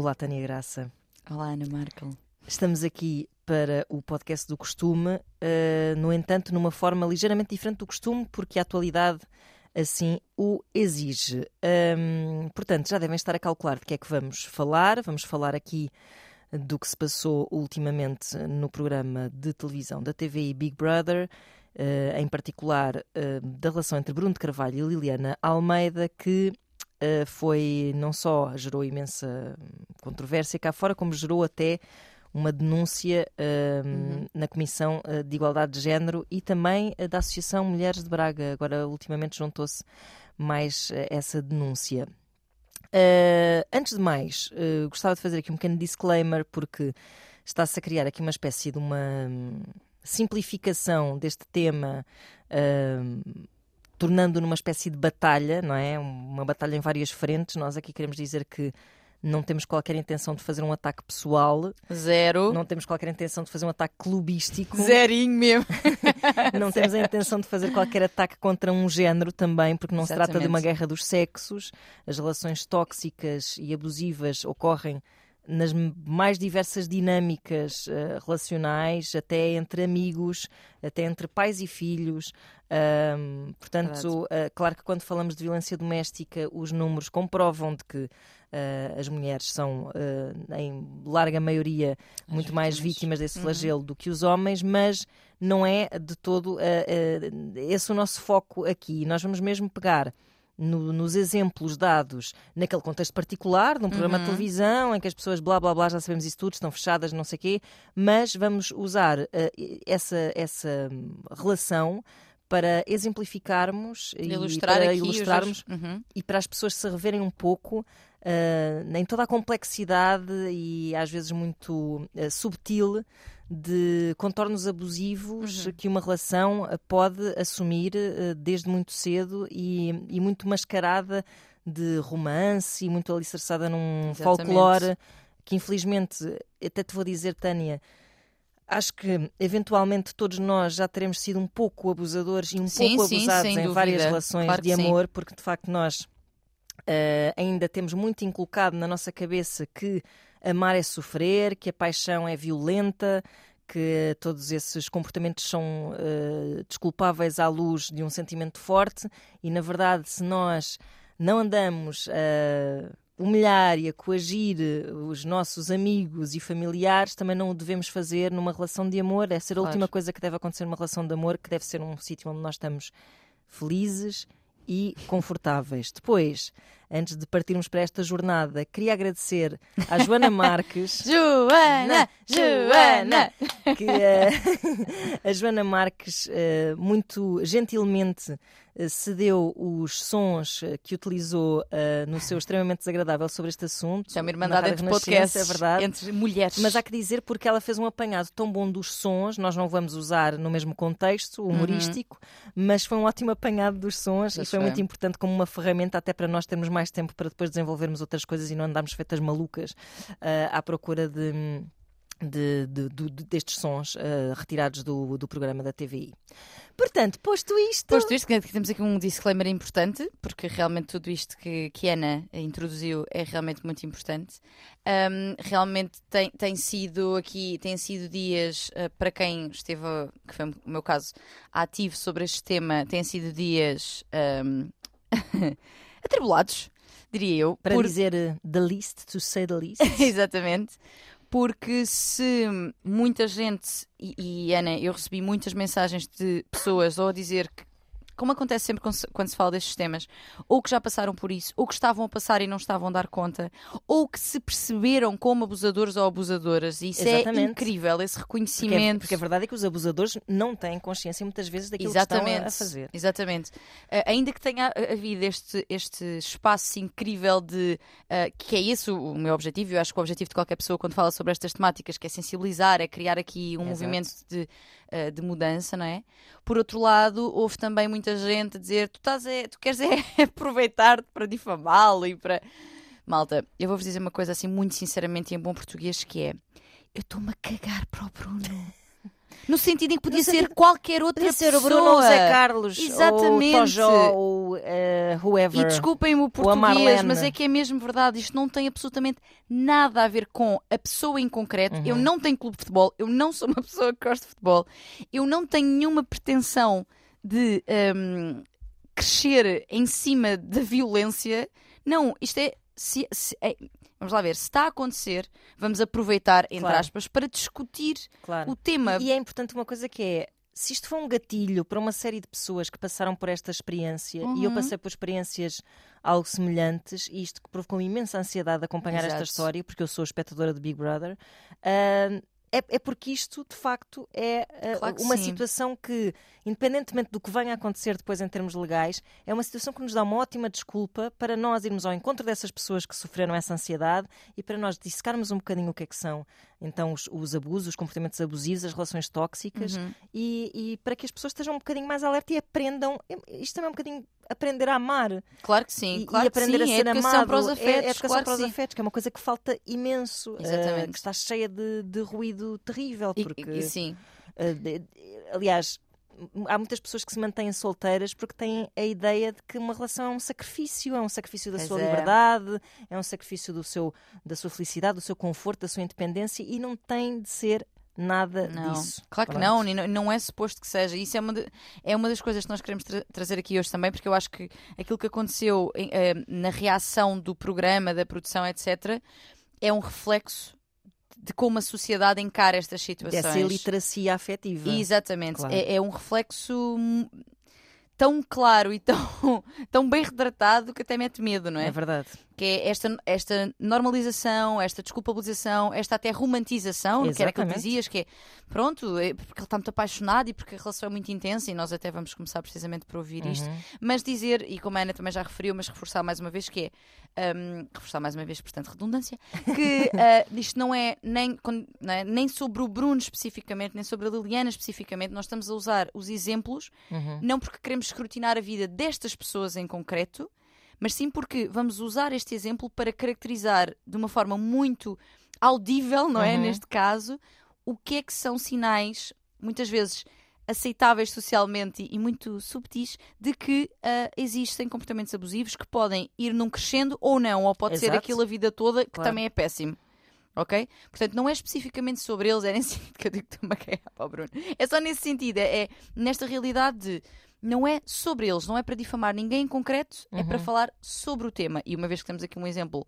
Olá, Tânia Graça. Olá, Ana Markel. Estamos aqui para o podcast do costume, uh, no entanto, numa forma ligeiramente diferente do costume, porque a atualidade assim o exige. Um, portanto, já devem estar a calcular de que é que vamos falar. Vamos falar aqui do que se passou ultimamente no programa de televisão da TVI Big Brother, uh, em particular uh, da relação entre Bruno de Carvalho e Liliana Almeida, que uh, foi não só gerou imensa controvérsia cá fora, como gerou até uma denúncia uhum. na Comissão de Igualdade de Género e também da Associação Mulheres de Braga. Agora, ultimamente, juntou-se mais essa denúncia. Uh, antes de mais, uh, gostava de fazer aqui um pequeno disclaimer, porque está-se a criar aqui uma espécie de uma hum, simplificação deste tema, uh, tornando numa espécie de batalha, não é? Uma batalha em várias frentes. Nós aqui queremos dizer que não temos qualquer intenção de fazer um ataque pessoal. Zero. Não temos qualquer intenção de fazer um ataque clubístico. Zerinho mesmo. não temos a intenção de fazer qualquer ataque contra um género também, porque não Exatamente. se trata de uma guerra dos sexos. As relações tóxicas e abusivas ocorrem nas mais diversas dinâmicas uh, relacionais, até entre amigos, até entre pais e filhos. Um, portanto, uh, claro que quando falamos de violência doméstica, os números comprovam de que Uh, as mulheres são, uh, em larga maioria, as muito vítimas. mais vítimas desse uhum. flagelo uhum. do que os homens, mas não é de todo uh, esse o nosso foco aqui. Nós vamos mesmo pegar no, nos exemplos dados naquele contexto particular, num programa uhum. de televisão, em que as pessoas blá blá blá, já sabemos isso tudo, estão fechadas, não sei o quê, mas vamos usar essa, essa relação para exemplificarmos Ilustrar e para ilustrarmos uhum. e para as pessoas se reverem um pouco uh, em toda a complexidade e às vezes muito uh, subtil de contornos abusivos uhum. que uma relação pode assumir uh, desde muito cedo e, e, muito mascarada de romance e muito alicerçada num Exatamente. folclore que infelizmente, até te vou dizer, Tânia, acho que eventualmente todos nós já teremos sido um pouco abusadores e um sim, pouco sim, abusados em dúvida. várias relações claro de amor, sim. porque de facto nós Uh, ainda temos muito inculcado na nossa cabeça que amar é sofrer, que a paixão é violenta, que todos esses comportamentos são uh, desculpáveis à luz de um sentimento forte e, na verdade, se nós não andamos a humilhar e a coagir os nossos amigos e familiares, também não o devemos fazer numa relação de amor. Essa é a claro. última coisa que deve acontecer numa relação de amor, que deve ser um sítio onde nós estamos felizes e confortáveis. Depois, antes de partirmos para esta jornada, queria agradecer à Joana Marques. Joana! Joana! Que uh, a Joana Marques uh, muito gentilmente uh, cedeu os sons que utilizou no seu extremamente desagradável sobre este assunto. É uma irmandade entre podcasts, é verdade. entre mulheres. Mas há que dizer porque ela fez um apanhado tão bom dos sons, nós não vamos usar no mesmo contexto humorístico, uhum. mas foi um ótimo apanhado dos sons e foi, foi muito importante como uma ferramenta até para nós termos mais tempo para depois desenvolvermos outras coisas e não andarmos feitas malucas uh, à procura de. De, de, de, destes sons uh, retirados do, do programa da TVI. Portanto, posto isto. Posto isto, temos aqui um disclaimer importante, porque realmente tudo isto que, que Ana introduziu é realmente muito importante. Um, realmente tem, tem sido aqui, tem sido dias, uh, para quem esteve, que foi o meu caso, ativo sobre este tema, têm sido dias um, atribulados diria eu. Para por... dizer uh, the least, to say the least. Exatamente. Porque se muita gente, e, e Ana, eu recebi muitas mensagens de pessoas ou a dizer que como acontece sempre quando se fala destes temas, ou que já passaram por isso, ou que estavam a passar e não estavam a dar conta, ou que se perceberam como abusadores ou abusadoras. E isso é Exatamente. é incrível, esse reconhecimento. Porque, é, porque, a verdade é que os abusadores não têm consciência muitas vezes daquilo Exatamente. que estão a fazer. Exatamente. Uh, ainda que tenha havido este, este espaço incrível de. Uh, que é esse o, o meu objetivo, eu acho que o objetivo de qualquer pessoa quando fala sobre estas temáticas, que é sensibilizar, é criar aqui um Exato. movimento de uh, de mudança, não é? Por outro lado, houve também muita gente a dizer: tu, estás a, tu queres é aproveitar-te para difamá-lo e para. Malta, eu vou-vos dizer uma coisa assim, muito sinceramente e em bom português, que é: eu estou-me a cagar para o Bruno. No sentido em que podia ser qualquer outra Podia ser pessoa. o Bruno ou Zé Carlos, Exatamente. ou o Tojó, ou uh, whoever. E desculpem-me o português, mas é que é mesmo verdade. Isto não tem absolutamente nada a ver com a pessoa em concreto. Eu Uhum. não tenho clube de futebol, eu não sou uma pessoa que gosta de futebol, eu não tenho nenhuma pretensão de hum, crescer em cima da violência. Não, isto é. Se- se- é- vamos lá ver, se está a acontecer, vamos aproveitar, entre Claro. aspas, para discutir Claro. o tema. E é importante uma coisa que é. Se isto foi um gatilho para uma série de pessoas que passaram por esta experiência, e eu Uhum. passei por experiências algo semelhantes, e isto que provocou imensa ansiedade de acompanhar esta Exato. história, porque eu sou espectadora de Big Brother, ah, é, é porque isto, de facto, é ah, Claro uma sim. situação que, independentemente do que venha a acontecer depois em termos legais, é uma situação que nos dá uma ótima desculpa para nós irmos ao encontro dessas pessoas que sofreram essa ansiedade e para nós dissecarmos um bocadinho o que é que são então os, os abusos, os comportamentos abusivos, as relações tóxicas Uhum. e, e para que as pessoas estejam um bocadinho mais alerta e aprendam. Isto também é um bocadinho aprender a amar Claro que sim, e, claro e aprender que sim. a é ser educação amado. para os É- afetos, é, educação claro para os afetos, que é uma coisa que falta imenso, Exatamente. que está cheia de, de ruído terrível. Porque, e, e sim, eh, de- de- aliás, há muitas pessoas que se mantêm solteiras porque têm a ideia de que uma relação é um sacrifício, é um sacrifício da Pois sua é. liberdade, é um sacrifício do seu, da sua felicidade, do seu conforto, da sua independência e não tem de ser nada Não, disso. claro que Pronto. não, e não, não é suposto que seja. Isso é uma, de- é uma das coisas que nós queremos tra- trazer aqui hoje também, porque eu acho que aquilo que aconteceu em- eh, na reação do programa, da produção, etc., é um reflexo de como a sociedade encara estas situações. Dessa iliteracia afetiva. Exatamente. Claro. É, é um reflexo tão claro e tão, tão bem retratado que até mete medo, não é? É verdade. que é esta, esta normalização, esta desculpabilização, esta até romantização, que era que dizias, que é pronto, é porque ele está muito apaixonado e porque a relação é muito intensa, e nós até vamos começar precisamente por ouvir isto, Uhum. mas dizer, e como a Ana também já referiu, mas reforçar mais uma vez, que é hum, reforçar mais uma vez, portanto, redundância, que ah, isto não é, nem, não é nem sobre o Bruno especificamente, nem sobre a Liliana especificamente, nós estamos a usar os exemplos Uhum. não porque queremos escrutinar a vida destas pessoas em concreto, mas sim porque vamos usar este exemplo para caracterizar de uma forma muito audível, não é? Uhum. Neste caso, o que é que são sinais, muitas vezes aceitáveis socialmente e muito subtis, de que ah, existem comportamentos abusivos que podem ir num crescendo ou não, ou pode ser Exato. aquilo a vida toda, que Claro. também é péssimo. Ok? Portanto, não é especificamente sobre eles, é nesse sentido que eu digo que estou-me a cagar para o Bruno. É só nesse sentido, é, é nesta realidade de não é sobre eles, não é para difamar ninguém em concreto, é para Uhum. falar sobre o tema. E uma vez que temos aqui um exemplo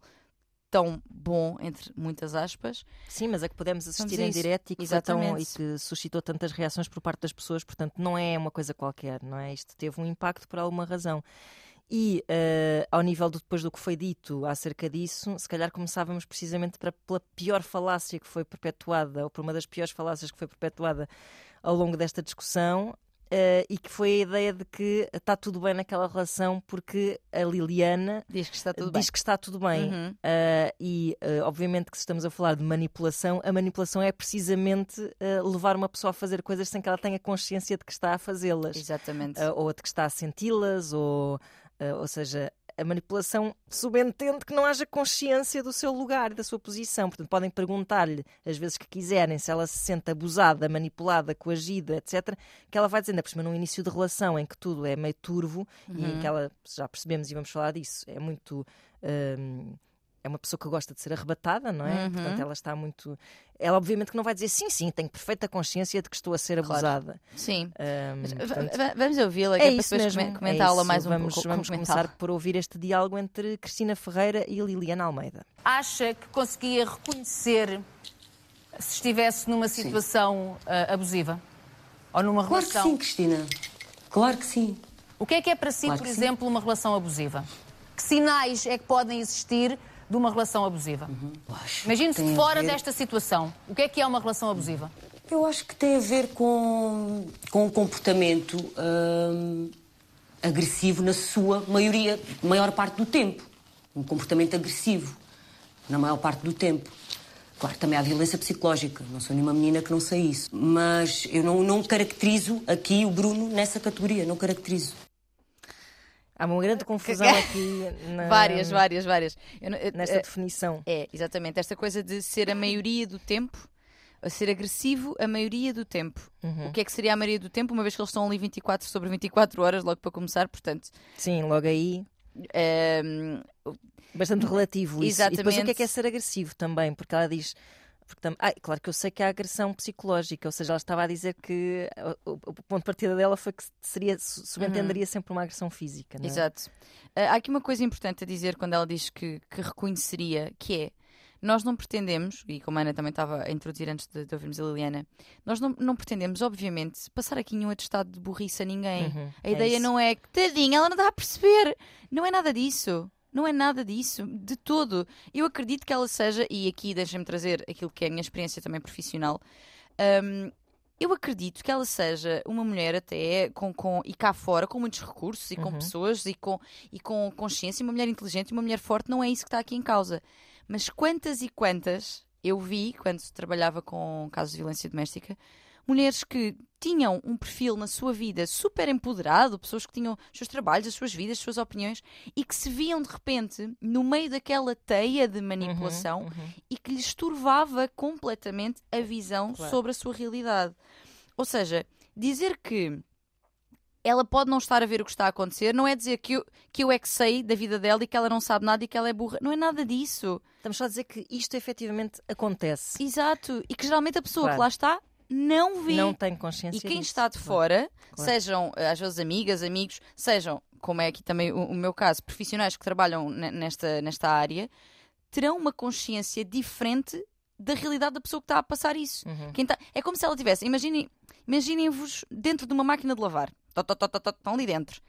tão bom, entre muitas aspas, Sim, mas é que pudemos assistir em direto e que, tão- e que suscitou tantas reações por parte das pessoas, portanto, não é uma coisa qualquer, não é? Isto teve um impacto por alguma razão. E eh, ao nível do, depois do que foi dito acerca disso, se calhar começávamos precisamente para, pela pior falácia que foi perpetuada, ou por uma das piores falácias que foi perpetuada ao longo desta discussão, eh, e que foi a ideia de que está tudo bem naquela relação porque a Liliana diz que está tudo diz bem. que está tudo bem. Uhum. Uh, e uh, obviamente que se estamos a falar de manipulação, a manipulação é precisamente uh, levar uma pessoa a fazer coisas sem que ela tenha consciência de que está a fazê-las, Exatamente. Uh, ou de que está a senti-las, ou, uh, ou seja, a manipulação subentende que não haja consciência do seu lugar e da sua posição. Portanto, podem perguntar-lhe as vezes que quiserem se ela se sente abusada, manipulada, coagida, etc. Que ela vai dizendo, é por cima num início de relação em que tudo é meio turvo e Uhum. que ela, já percebemos e vamos falar disso, é muito. hum, é uma pessoa que gosta de ser arrebatada, não é? Uhum. Portanto, ela está muito. Ela, obviamente, que não vai dizer sim, sim, tenho perfeita consciência de que estou a ser Claro. abusada. Sim. Hum, Mas, va- portanto, va- vamos ouvi-la, que é é, para isso depois é comentá-la isso. mais um vamos, pouco. Vamos começar por ouvir este diálogo entre Cristina Ferreira e Liliana Almeida. acha que conseguia reconhecer se estivesse numa situação ah, abusiva? Ou numa Claro que relação? sim, Cristina. Claro que sim. O que é que é para si, Claro por que sim. exemplo, uma relação abusiva? Que sinais é que podem existir de uma relação abusiva? Que Imagine-se fora ver- desta situação. O que é que é uma relação abusiva? Eu acho que tem a ver com, com um comportamento hum, agressivo na sua maioria, maior parte do tempo. Um comportamento agressivo na maior parte do tempo. Claro, também há violência psicológica. Não sou nenhuma menina que não sei isso. Mas eu não, não caracterizo aqui o Bruno nessa categoria. Não caracterizo. Há uma grande confusão aqui na- Várias, várias, várias. Eu eu- nesta eh, definição. É, exatamente. Esta coisa de ser a maioria do tempo, ser agressivo a maioria do tempo. Uhum. O que é que seria a maioria do tempo, uma vez que eles estão ali 24 sobre 24 horas, logo para começar, portanto. Sim, logo aí. ehm, Bastante relativo isso. E depois o que é Exatamente. que é ser agressivo também? Porque ela diz. Porque. Ai, claro que eu sei que há agressão psicológica, ou seja, ela estava a dizer que o, o- ponto de partida dela foi que seria, su- subentenderia sempre uma agressão física. Não é? Exato. Ah, há aqui uma coisa importante a dizer quando ela diz que, que reconheceria, que é nós não pretendemos, e como a Ana também estava a introduzir antes de, de ouvirmos a Liliana, nós não, não pretendemos, obviamente, passar aqui nenhum atestado de burrice a ninguém. Uhum, A é ideia não é que, tadinha, ela não dá a perceber. Não é nada disso. Não é nada disso, de todo. Eu acredito que ela seja, e aqui deixem-me trazer aquilo que é a minha experiência também profissional. hum, eu acredito que ela seja uma mulher até com, com e cá fora com muitos recursos e com Uhum. pessoas e com, e com consciência, uma mulher inteligente e uma mulher forte, não é isso que está aqui em causa. Mas quantas e quantas eu vi quando trabalhava com casos de violência doméstica, mulheres que tinham um perfil na sua vida super empoderado, pessoas que tinham os seus trabalhos, as suas vidas, as suas opiniões e que se viam de repente no meio daquela teia de manipulação Uhum, uhum. e que lhes turvava completamente a visão Claro. sobre a sua realidade. Ou seja, dizer que ela pode não estar a ver o que está a acontecer não é dizer que eu, que eu é que sei da vida dela e que ela não sabe nada e que ela é burra. Não é nada disso. Estamos só a dizer que isto efetivamente acontece. Exato. E que geralmente a pessoa Claro. que lá está não vê. Não tem consciência E quem disso. está de Claro. fora, Claro. sejam eh, às vezes amigas, amigos, sejam, como é aqui também o, o meu caso, profissionais que trabalham ne- nesta, nesta área, terão uma consciência diferente da realidade da pessoa que está a passar isso. Uhum. Tá- é como se ela tivesse, imaginem, imaginem-vos dentro de uma máquina de lavar. Tó, tó, tó, tó, tó, Estão ali dentro.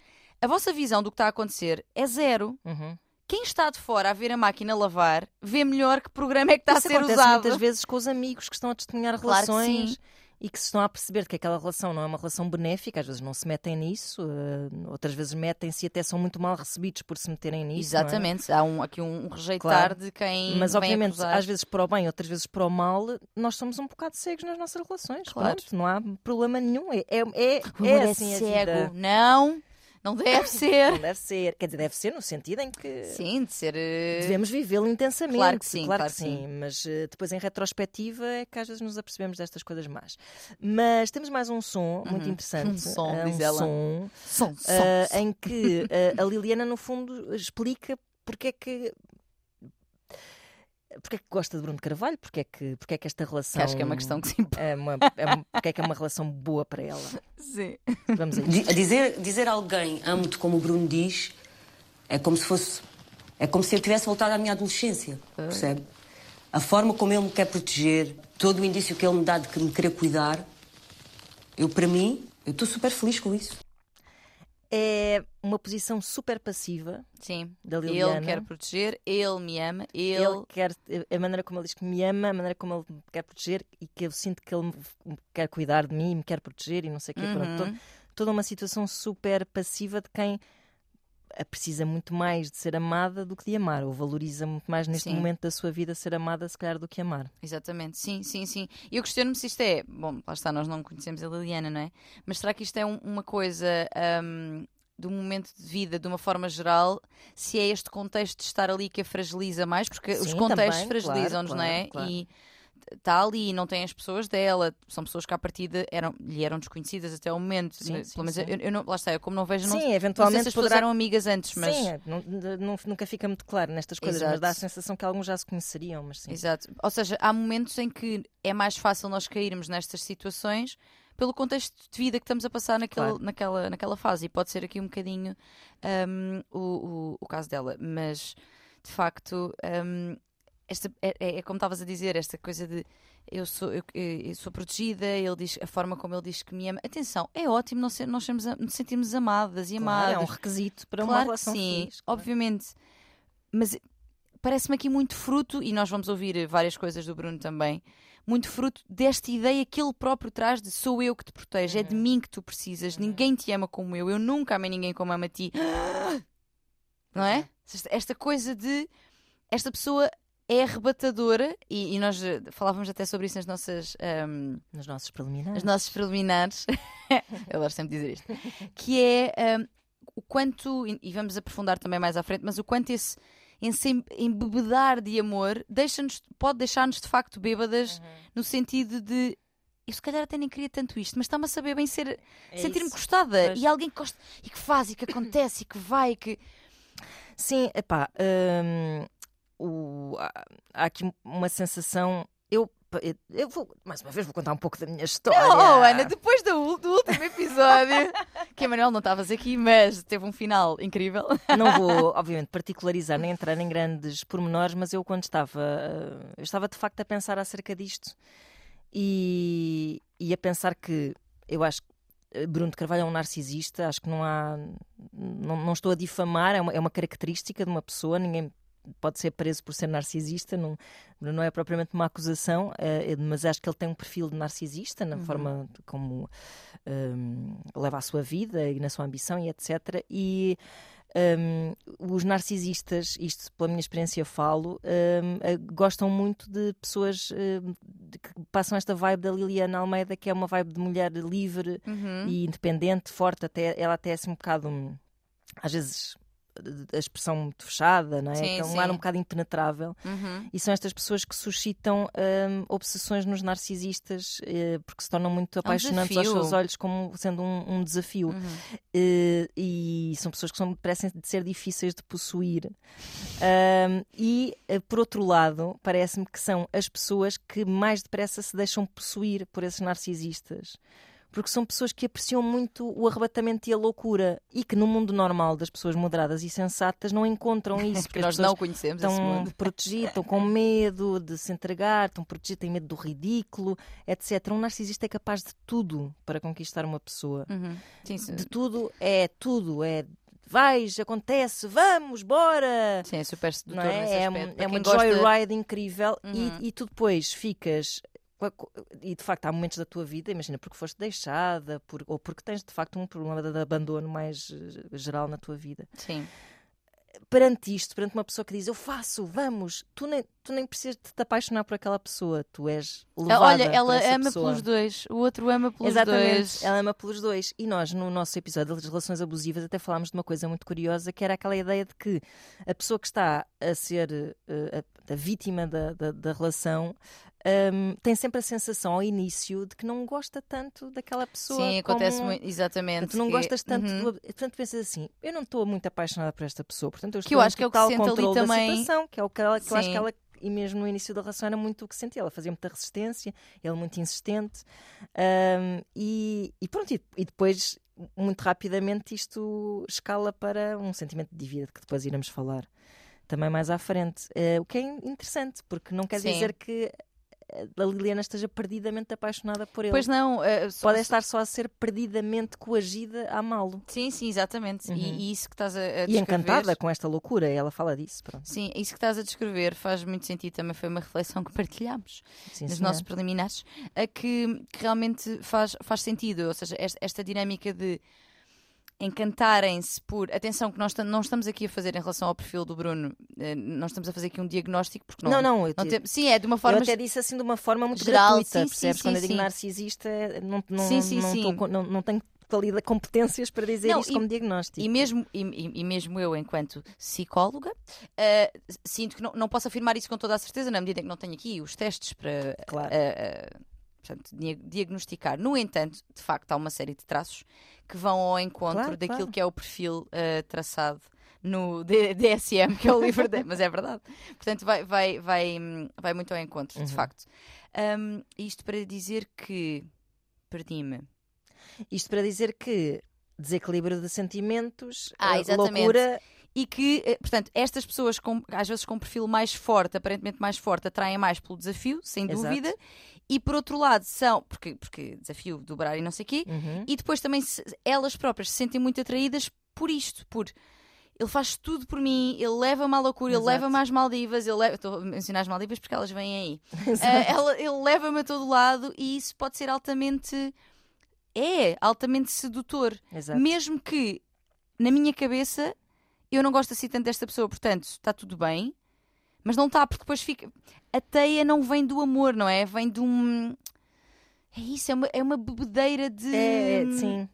A vossa visão do que está a acontecer é zero. Uhum. Quem está de fora a ver a máquina lavar vê melhor que programa é que está Isso a ser acontece usado. muitas vezes com os amigos que estão a testemunhar Claro relações e que se estão a perceber que aquela relação não é uma relação benéfica, às vezes não se metem nisso, eh, outras vezes metem-se e até são muito mal recebidos por se meterem nisso. é? Exatamente, há um, aqui um rejeitar Claro. de quem. Mas obviamente, acusar. às vezes para o bem, outras vezes para o mal, nós somos um bocado cegos nas nossas relações. Claro. Pronto, não há problema nenhum. É, é, é, é assim a cego. Não, não deve ser. Não deve ser. Quer dizer, deve ser no sentido em que Sim, de ser. eh, devemos vivê-lo intensamente. Claro que sim, claro claro que que sim. Mas eh, depois em retrospectiva é que às vezes nos apercebemos destas coisas más. Mas temos mais um som muito interessante. Um som, diz um ela. som Som, som, eh, som. em que eh, a Liliana, no fundo, explica porque é que. Porque é que gosta de Bruno Carvalho? Porque é que, porque é que esta relação. Que acho que é uma questão que se impõe. É uma, é porque é que é uma relação boa para ela? Sim. Vamos a isto. Dizer, dizer a alguém amo-te como o Bruno diz é como se fosse. É como se eu tivesse voltado à minha adolescência, percebe? A forma como ele me quer proteger, todo o indício que ele me dá de que me querer cuidar, eu, para mim, eu estou super feliz com isso. É uma posição super passiva Sim. da Ele Liliana. quer proteger, ele me ama, ele. Ele quer, a maneira como ele diz que me ama, a maneira como ele me quer proteger e que eu sinto que ele me quer cuidar de mim e me quer proteger e não sei o quê. Pronto, Uhum. to- toda uma situação super passiva de quem precisa muito mais de ser amada do que de amar, ou valoriza muito mais neste Sim. momento da sua vida ser amada, se calhar, do que amar. Exatamente, sim, sim, sim. E eu questiono-me se isto é. Bom, lá está, nós não conhecemos a Liliana, não é? Mas será que isto é um- uma coisa hum, do momento de vida, de uma forma geral, se é este contexto de estar ali que a fragiliza mais? Porque os Sim, contextos também, fragilizam-nos, claro, não é? claro. E está ali, não tem as pessoas dela, são pessoas que à partida eram, lhe eram desconhecidas até o momento. Sim, Pelo sim, menos sim. Eu, eu não, lá está, eu como não vejo, não, Sim, não sei eventualmente se as pessoas poderá- eram amigas antes, mas. Sim, é, não- não- nunca fica muito claro nestas coisas, mas Exato. dá a sensação que alguns já se conheceriam, mas sim. Exato. Ou seja, há momentos em que é mais fácil nós cairmos nestas situações pelo contexto de vida que estamos a passar naquele, Claro. naquela, naquela fase. E pode ser aqui um bocadinho hum, o, o, o caso dela. Mas, de facto, hum, esta, é, é- é como estavas a dizer, esta coisa de eu sou, eu, eu sou protegida, ele diz, a forma como ele diz que me ama. Atenção, é ótimo nós, nós sermos, nos sentirmos amadas e Claro, amadas. é um requisito para uma Claro que relação sim, feliz. claro. obviamente. Mas parece-me aqui muito fruto, e nós vamos ouvir várias coisas do Bruno também, muito fruto desta ideia que ele próprio traz de sou eu que te protejo, é de mim que tu precisas, ninguém te ama como eu, eu nunca amei ninguém como ama a ti. Não é? Esta- Esta coisa de esta pessoa é arrebatadora, e, e nós eh, falávamos até sobre isso nas nossas. ahm, Nos nossos preliminares. as nossas preliminares, eu adoro sempre dizer isto, que é hum, o quanto, e- vamos aprofundar também mais à frente, mas o quanto esse, em se embebedar de amor, deixa-nos, pode deixar-nos de facto bêbadas Uhum. no sentido de eu se calhar até nem queria tanto isto, mas está-me a saber bem ser É sentir-me gostada Pois. e alguém que gosta e que faz e que acontece e que vai e que Sim, epá, hum, o- há, há aqui uma sensação. Eu, eu vou, mais uma vez, vou contar um pouco da minha história. Oh, Ana, depois do, do último episódio, que a Manuel não estavas aqui, mas teve um final incrível. Não vou, obviamente, particularizar nem entrar em grandes pormenores, mas eu, quando estava, eh, eu estava de facto a pensar acerca disto e, e a pensar que eu acho que eh, Bruno de Carvalho é um narcisista, acho que não há. Não, não estou a difamar, é uma, é uma característica de uma pessoa, ninguém pode ser preso por ser narcisista, não, não é propriamente uma acusação, eh, mas acho que ele tem um perfil de narcisista na forma de como hum, leva a sua vida e na sua ambição e etc. E hum, os narcisistas, isto pela minha experiência falo, hum, eh, gostam muito de pessoas de que passam esta vibe da Liliana Almeida, que é uma vibe de mulher livre Uhum. e independente, forte, até, ela até é assim um bocado, hum, às vezes, a expressão muito fechada, não é? Sim, é um ar um bocado impenetrável. Uhum. E são estas pessoas que suscitam hum, obsessões nos narcisistas eh, porque se tornam muito apaixonantes aos desafio. seus olhos como sendo um, um desafio. Uhum. Eh, e são pessoas que são, parecem de ser difíceis de possuir. Hum, e, eh, por outro lado, parece-me que são as pessoas que mais depressa se deixam possuir por esses narcisistas. Porque são pessoas que apreciam muito o arrebatamento e a loucura e que no mundo normal das pessoas moderadas e sensatas não encontram isso. Porque nós não conhecemos esse estão mundo. protegidos, estão com medo de se entregar, estão protegidos, têm medo do ridículo, etc. Um narcisista é capaz de tudo para conquistar uma pessoa. Uhum. Sim, sim. De tudo é tudo, é vais, acontece, vamos, bora! Sim, é super sedutor Não é? É, um- é uma gosta- joyride incrível Uhum. e, e tu depois ficas. E de facto há momentos da tua vida, imagina, porque foste deixada, por- ou porque tens de facto um problema de abandono mais eh, geral na tua vida. Sim. perante isto, perante uma pessoa que diz eu faço, vamos, tu nem, tu nem precisas de te apaixonar por aquela pessoa, tu és levada Olha, ela ama pessoa. pelos dois, o outro ama pelos Exatamente, dois. ela ama pelos dois. E nós, no nosso episódio das relações abusivas, até falámos de uma coisa muito curiosa, que era aquela ideia de que a pessoa que está a ser eh, a, a vítima da, da, da relação hum, tem sempre a sensação ao início de que não gosta tanto daquela pessoa. Sim, acontece como- muito, exatamente. Tu não que- gostas tanto, Uhum. do- portanto pensas assim, eu não estou muito apaixonada por esta pessoa, portanto eu Que estou eu em acho que é o que se sente ali também. situação, que é o que, ela, que eu acho que ela, e mesmo no início da relação era muito o que sentia, ela fazia muita resistência, ele muito insistente, Ahm, e, e pronto, e, e depois muito rapidamente isto escala para um sentimento de dívida que depois iremos falar também mais à frente, Eh, o que é interessante, porque não quer Sim. dizer que a Liliana esteja perdidamente apaixonada por ele. Pois não, eh, só- Pode estar só a ser perdidamente coagida a amá-lo. Sim, sim, exatamente. Uhum. E, e isso que estás a, a E descrever- encantada com esta loucura, ela fala disso. Pronto. Sim, isso que estás a descrever faz muito sentido. Também foi uma reflexão que partilhámos Sim, nos senhora. nossos preliminares, a que, que realmente faz, faz sentido. Ou seja, esta, esta dinâmica de encantarem-se por. Atenção, que nós não estamos aqui a fazer em relação ao perfil do Bruno, eh, não estamos a fazer aqui um diagnóstico, porque não. Não, não, eu, não te- Sim, é de uma eu forma. até disse assim de uma forma muito geral, gratuita, sim, sim, percebes? sim, Quando eu digo sim. narcisista, não, não, Sim, sim, não, sim. tô não, não tenho qualidade, competências para dizer Não, isso e- como diagnóstico. E mesmo, e, e- mesmo eu, enquanto psicóloga, eh, sinto que não, não posso afirmar isso com toda a certeza, na medida em que não tenho aqui os testes para Claro. eh, eh, portanto, dia- diagnosticar. No entanto, de facto, há uma série de traços que vão ao encontro Claro, daquilo claro. que é o perfil eh, traçado no DSM, que é o livro de... mas é verdade. Portanto, vai, vai, vai, vai muito ao encontro, de Uhum. facto. Hum, isto para dizer que perdi-me. Isto para dizer que desequilíbrio de sentimentos, Ah, eh, exatamente. loucura, E que, eh, portanto, estas pessoas, com, às vezes com um perfil mais forte, aparentemente mais forte, atraem mais pelo desafio, sem Exato. dúvida. E por outro lado, são, porque, porque desafio, dobrar e não sei o quê, Uhum. e depois também se- elas próprias se sentem muito atraídas por isto, por ele faz tudo por mim, ele leva-me à loucura, ele Exato. leva-me às Maldivas, ele leva, estou a mencionar as Maldivas porque elas vêm aí. Ah, ela- ele leva-me a todo lado e isso pode ser altamente. É, altamente sedutor. Exato. Mesmo que na minha cabeça eu não gosto assim tanto desta pessoa, portanto está tudo bem, mas não está, porque depois fica. A teia não vem do amor, não é? Vem de um. É isso, é uma, é uma bebedeira de. É, é, sim.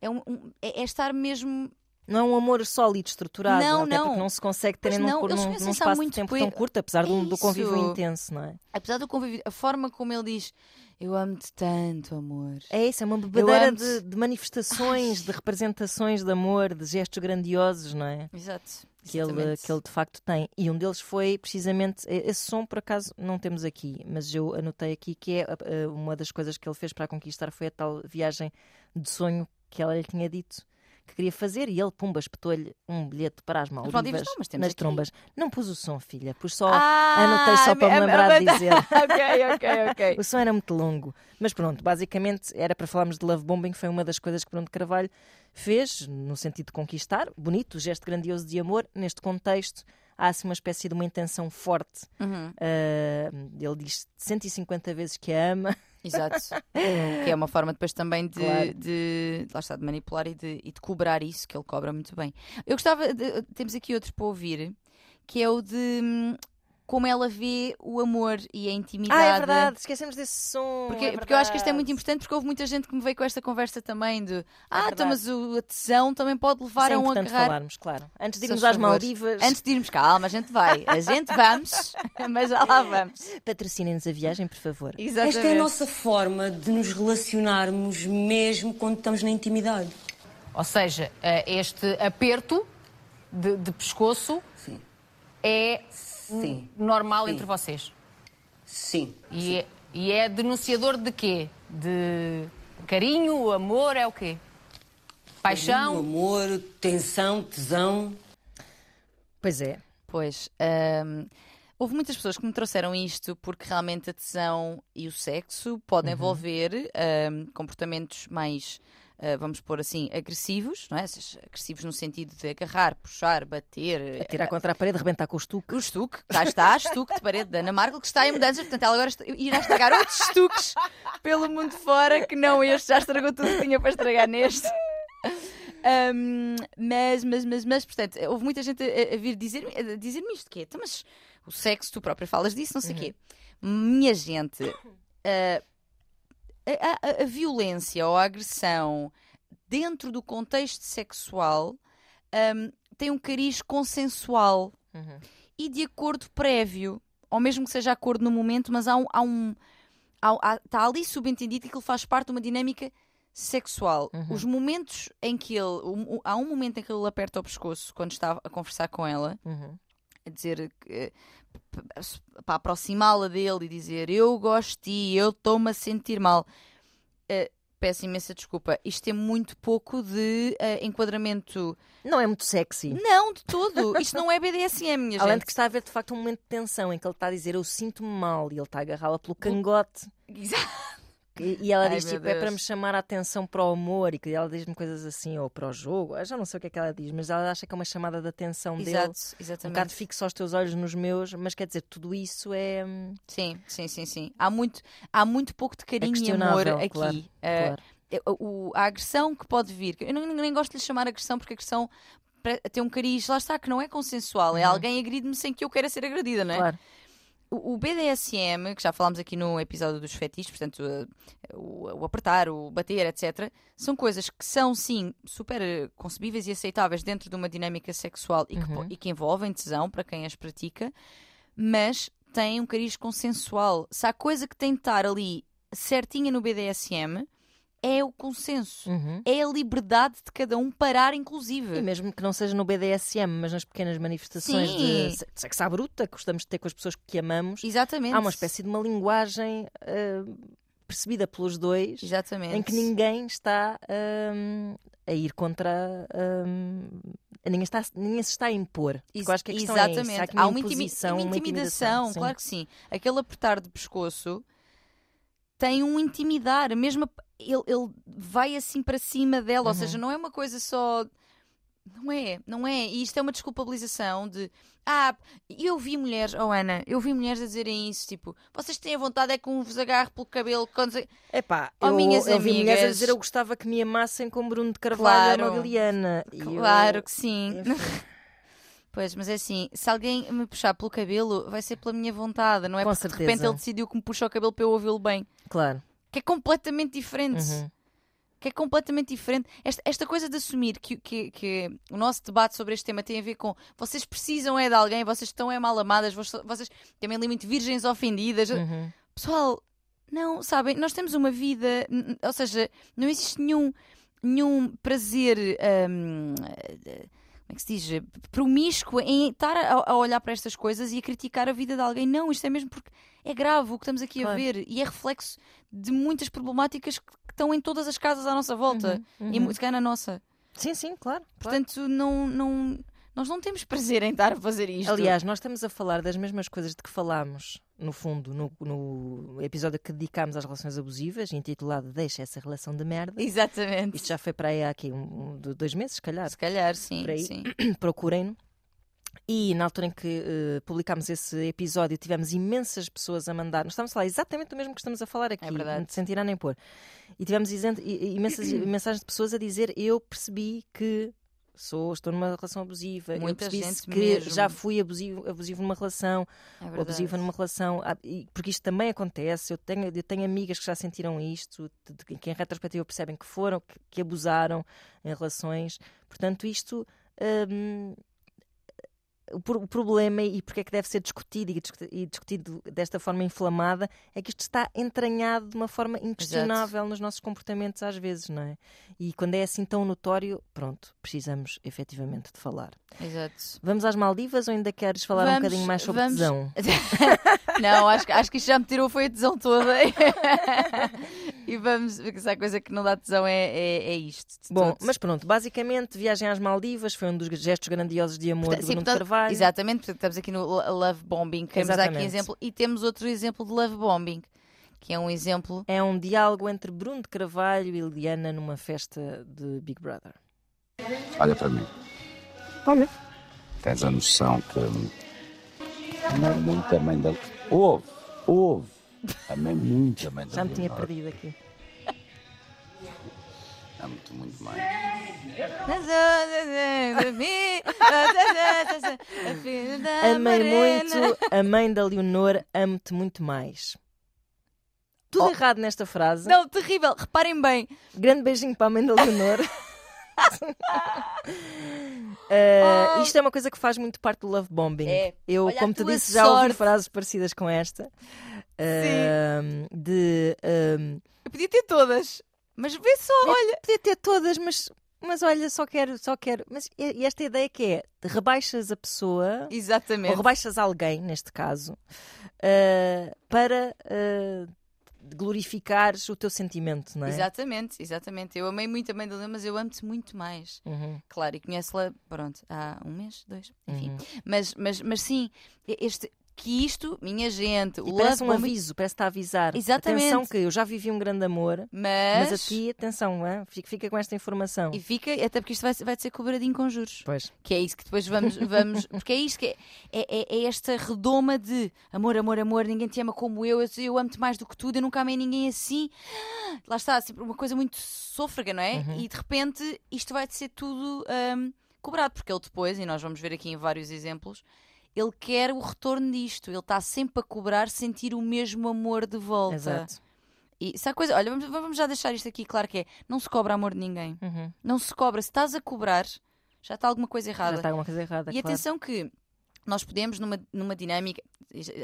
É, um- é- é estar mesmo Não é um amor sólido, estruturado, Não, até não. porque não se consegue ter num, não, num, num espaço de tempo tão curto, apesar do, do convívio intenso, não é? Apesar do convívio, a forma como ele diz: Eu amo-te tanto, amor. É isso, é uma bebedeira de, de manifestações, de representações de amor, de gestos grandiosos, não é? Exato. Que ele, que ele de facto tem. E um deles foi precisamente. Esse som, por acaso, não temos aqui, mas eu anotei aqui que é uma das coisas que ele fez para conquistar foi a tal viagem de sonho que ela lhe tinha dito que queria fazer e ele, pumba, espetou-lhe um bilhete para as Maldivas, Maldivas não, nas aqui. trombas. Não pus o som, filha, pus só. Ah, anotei só para me lembrar de dizer. ok, ok, ok. O som era muito longo. Mas pronto, basicamente era para falarmos de love bombing, foi uma das coisas que Bruno de Carvalho fez, no sentido de conquistar. Bonito, gesto grandioso de amor. Neste contexto, há assim uma espécie de uma intenção forte. Uhum, Ah, ele diz 150 vezes que a ama. exato. que é uma forma depois também de, Claro. de, lá está, de manipular e de, e de cobrar isso, que ele cobra muito bem. Eu gostava, de- temos aqui outro para ouvir, que é o de hum, como ela vê o amor e a intimidade. Ah, é verdade, esquecemos desse som. Porque, é porque eu acho que isto é muito importante porque houve muita gente que me veio com esta conversa também de ah, verdade. então, mas o, a tesão também pode levar Isso é a um importante agarrar. falarmos, claro. Antes de irmos às favor. Maldivas, Antes de irmos, calma, a gente vai. A gente vamos, mas já lá vamos. patrocinem-nos a viagem, por favor. Exatamente. Esta é a nossa forma de nos relacionarmos mesmo quando estamos na intimidade. Ou seja, eh, este aperto de, de pescoço Sim. é Sim. normal Sim. entre vocês. Sim. E é, e é denunciador de quê? De carinho, amor, é o quê? Paixão? Amor, tensão, tesão. Pois é. Pois, hum, houve muitas pessoas que me trouxeram isto porque realmente a tesão e o sexo podem envolver hum, comportamentos mais, vamos pôr assim, agressivos, não é? Agressivos no sentido de agarrar, puxar, bater. Atirar contra a parede, rebentar com o estuque. O estuque, cá está, estuque de parede da Ana Markel, que está em mudanças, portanto ela agora irá estragar outros estuques pelo mundo fora, que não este, já estragou tudo que tinha para estragar neste. Ahm, mas, mas, mas, mas, portanto, houve muita gente a, a vir dizer-me a dizer-me isto, que é, "Então, mas o sexo, tu própria falas disso, não sei o quê. Minha gente, ah, a, a- a violência ou a agressão dentro do contexto sexual ahm, tem um cariz consensual Uhum. e de acordo prévio, ou mesmo que seja acordo no momento, mas há um. Há um há- há- está ali subentendido que aquilo faz parte de uma dinâmica sexual. Os momentos em que ele. o- há um momento em que ele aperta o pescoço quando está a conversar com ela, Uhum. a dizer que, para aproximá-la dele e dizer eu gosto de ti, eu estou-me a sentir mal. Eh, peço imensa desculpa. Isto tem muito pouco de eh, enquadramento. Não é muito sexy. Não, de todo. Isto não é BDSM, minha Além gente. de que está a haver de facto um momento de tensão em que ele está a dizer eu sinto-me mal e ele está a agarrá-la pelo cangote e, e ela Ai, diz tipo é para Deus. me chamar a atenção para o amor e que ela diz-me coisas assim ou para o jogo, eu já não sei o que é que ela diz, mas ela acha que é uma chamada de atenção dele. Exato, Um exatamente. bocado fixa os teus olhos nos meus, mas quer dizer, tudo isso é, hum, Sim, sim, sim, sim. Há muito, há muito pouco de é carinho e amor aqui. Claro, Eh, claro. o- o- a agressão que pode vir, eu nem, nem gosto de lhe chamar agressão porque agressão tem um cariz, lá está, que não é consensual. É alguém agride-me sem que eu queira ser agredida, não é? Uhum. Claro. O, BDSM, que já falámos aqui no episódio dos fetiches, portanto, eh, o, o apertar, o bater, etc., são coisas que são, sim, super eh, concebíveis e aceitáveis dentro de uma dinâmica sexual e que, Uhum. e que envolvem tesão para quem as pratica, mas têm um cariz consensual. Se há coisa que tem de estar ali certinha no BDSM, é o consenso. Uhum. É a liberdade de cada um parar, inclusive. E mesmo que não seja no BDSM, mas nas pequenas manifestações Sim. de se- de sexo à bruta que gostamos de ter com as pessoas que amamos, Exatamente. há uma espécie de uma linguagem ah, percebida pelos dois Exatamente. em que ninguém está ahm, a ir contra. ahm, ninguém, está, ninguém se está a impor. Eu acho que a questão é Exatamente. isso. Há, uma intimi- uma uma intimidação, claro que sim. Aquele apertar de pescoço tem um intimidar, mesmo ele, ele vai assim para cima dela, Uhum. ou seja, não é uma coisa só. Não é, não é. E isto é uma desculpabilização de. Ah, eu vi mulheres, oh Ana, eu vi mulheres a dizerem isso, tipo, vocês têm a vontade é que um vos agarre pelo cabelo quando. se-" Epá, Oh, eu, minhas eu vi mulheres a amigas. dizer eu gostava que me amassem como Bruno de Carvalho Claro. ou Liliana. E eu- Claro que sim. enfim, Pois, mas é assim, se alguém me puxar pelo cabelo, vai ser pela minha vontade, não é Com porque de certeza. repente ele decidiu que me puxa o cabelo para eu ouvi-lo bem. claro. Que é completamente diferente. Uhum. que é completamente diferente. Esta, esta coisa de assumir que, que, que o nosso debate sobre este tema tem a ver com vocês precisam é de alguém, vocês estão é mal amadas, vocês também ali muito virgens ofendidas. Uhum. Pessoal, não, sabem, nós temos uma vida, ou seja, não existe nenhum, nenhum prazer. Um, como é que se diz? Promíscuo em estar a, a, olhar para estas coisas e a criticar a vida de alguém. Não, isto é mesmo porque é grave o que estamos aqui claro. a ver e é reflexo de muitas problemáticas que, estão em todas as casas à nossa volta uhum, uhum. e se calhar na nossa. Sim, sim, claro. Portanto, claro. não, não, nós não temos prazer em estar a fazer isto. Aliás, nós estamos a falar das mesmas coisas de que falámos no fundo, no, no, episódio que dedicámos às relações abusivas, intitulado Deixa essa relação de merda. Exatamente. Isto já foi para aí há aqui um, dois meses, se calhar. Se calhar, sim. sim. Procurem-no. E na altura em que uh, publicámos esse episódio, tivemos imensas pessoas a mandar. Nós estamos a falar exatamente do mesmo que estamos a falar aqui, é sem tirar nem pôr. E tivemos imensas mensagens de pessoas a dizer: Eu percebi que sou, estou numa relação abusiva, Muita eu percebi que mesmo. já fui abusivo, abusivo numa relação, É abusiva numa relação, ah, porque isto também acontece. Eu tenho, eu tenho amigas que já sentiram isto, que em retrospectiva percebem que foram, que, que abusaram em relações. Portanto, isto. hum, o, pro- o problema e porque é que deve ser discutido e discu- discutido desta forma inflamada é que isto está entranhado de uma forma inquestionável nos nossos comportamentos às vezes, não é? E quando é assim tão notório, pronto, precisamos efetivamente de falar. Exato. Vamos às Maldivas ou ainda queres falar um Vamos- bocadinho mais sobre vamos- tesão? não, acho, que- acho que isto já me tirou foi a tesão toda. e vamos, porque se há coisa que não dá tesão é, é, é isto. Bom, mas pronto, basicamente, viagem às Maldivas foi um dos gestos grandiosos de amor Portanto, do sim, Bruno portanto, Carvalho. Exatamente, portanto, estamos aqui no lo- love bombing. Queremos dar aqui um exemplo. E temos outro exemplo de love bombing, que é um exemplo. É um diálogo entre Bruno de Carvalho e Eliana numa festa de Big Brother. Olha para mim. Olha. Tens a noção que amei muito a mãe da. Ouve, ouve. Amei muito a mãe da Já me tinha Leonor. perdido aqui. Amo-te muito mais. Amei muito a mãe da Leonor, amo-te muito mais. Tudo Oh. errado nesta frase. Não, terrível. Reparem bem. Grande beijinho para a mãe da Leonor. Uh, Oh. Isto é uma coisa que faz muito parte do love bombing. É. Eu, Olha como te disse, já ouvi sorte. frases parecidas com esta. Uh, de um, Eu podia ter todas. Mas vê só, olha. podia ter todas, mas, mas olha, só quero, só quero. Mas esta ideia que é rebaixas a pessoa ou Exatamente. rebaixas alguém, neste caso, uh, para uh, glorificares o teu sentimento, não é? Exatamente, exatamente. Eu amei muito a mãe Leonor, mas eu amo-te muito mais. Uhum, Claro, e conheço-la, pronto, há um mês, dois, enfim. uhum. Mas, mas, mas sim, este, que isto, minha gente, o E love parece um aviso, parece estar a avisar. Exatamente. Atenção que eu já vivi um grande amor, mas, mas, a ti, atenção, hein? Fica, fica com esta informação. e fica, até porque isto vai, ser- vai ser cobradinho com juros. Pois. Que é isso que depois vamos, vamos porque é isto que é, é, é- é esta redoma de amor, amor, amor, ninguém te ama como eu, eu, eu amo-te mais do que tudo, eu nunca amei ninguém assim. Lá está, sempre uma coisa muito sôfrega, não é? Uhum. E de repente isto vai ser tudo hum, cobrado, porque ele depois, e nós vamos ver aqui em vários exemplos, ele quer o retorno disto, ele está sempre a cobrar sentir o mesmo amor de volta. Exato. E se há coisa, olha, vamos, vamos já deixar isto aqui claro que é, não se cobra amor de ninguém. Uhum. Não se cobra, se estás a cobrar, já está alguma coisa Já errada. está alguma coisa errada, E claro. atenção que nós podemos, numa, numa dinâmica,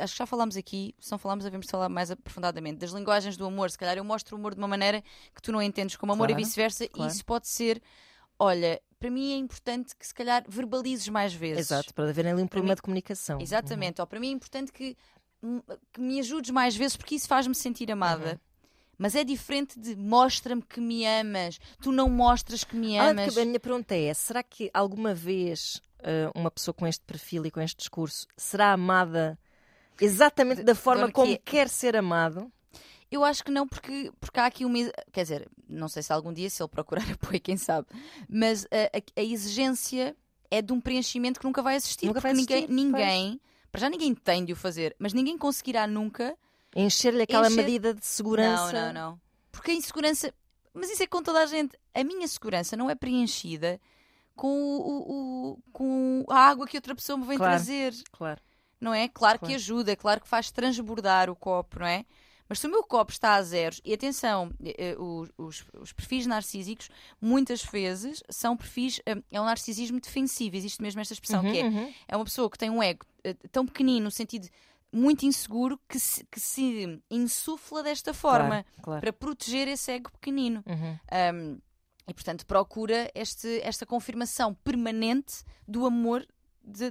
acho que já falámos aqui, se não falámos, devemos falar mais aprofundadamente, das linguagens do amor. Se calhar eu mostro o amor de uma maneira que tu não entendes como amor Claro, e vice-versa, claro. e isso pode ser, olha, para mim é importante que se calhar verbalizes mais vezes. Exato, para haver ali um problema mim- de comunicação. Exatamente. Ou para mim é importante que, que me ajudes mais vezes porque isso faz-me sentir amada. Uhum. Mas é diferente de mostra-me que me amas, tu não mostras que me Ah, amas. que a minha pergunta é: será que alguma vez ah, uma pessoa com este perfil e com este discurso será amada exatamente da forma como que- quer ser amado? Eu acho que não, porque, porque há aqui uma. Quer dizer, não sei se algum dia, se ele procurar apoio, quem sabe. Mas a, a- a exigência é de um preenchimento que nunca vai existir. Nunca porque vai existir, ninguém, ninguém para já ninguém tem de o fazer, mas ninguém conseguirá nunca. Encher-lhe aquela Encher- medida de segurança. Não, não, não. Porque a insegurança. Mas isso é com toda a gente. A minha segurança não é preenchida com, o, o- com a água que outra pessoa me vem Claro. trazer. Claro. não é? Claro, que Claro. ajuda, claro que faz transbordar o copo, não é? Mas se o meu copo está a zeros, e atenção, eh, eh, os, os, os perfis narcísicos muitas vezes são perfis, eh, é um narcisismo defensivo, existe mesmo esta expressão, Uhum, que é, uhum. é uma pessoa que tem um ego tão pequenino, no sentido muito inseguro, que se, que se insufla desta forma, Claro, claro. para proteger esse ego pequenino. Uhum. Um, e, portanto, procura este, esta confirmação permanente do amor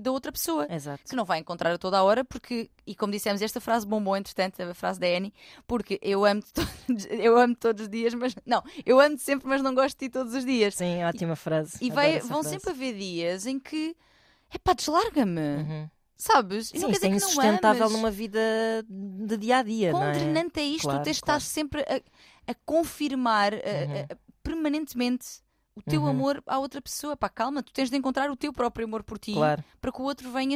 da outra pessoa. Exato. Que não vai encontrar a toda a hora, porque, e como dissemos, esta frase bombou, entretanto, a frase da Annie, porque eu amo-te todos, eu amo todos os dias, mas não, eu amo-te sempre, mas não gosto de ti todos os dias. Sim, ótima frase. E vai, vão frase. sempre haver dias em que é pá, deslarga-me, Uhum. sabes? Sim, não quer é não insustentável ames. numa vida de dia a dia. Quão não é? drenante é isto? Claro, tu tens de claro. estar sempre a, a confirmar Uhum. a- a- permanentemente o teu Uhum. amor à outra pessoa. Pá, calma, tu tens de encontrar o teu próprio amor por ti Claro. para que o outro venha,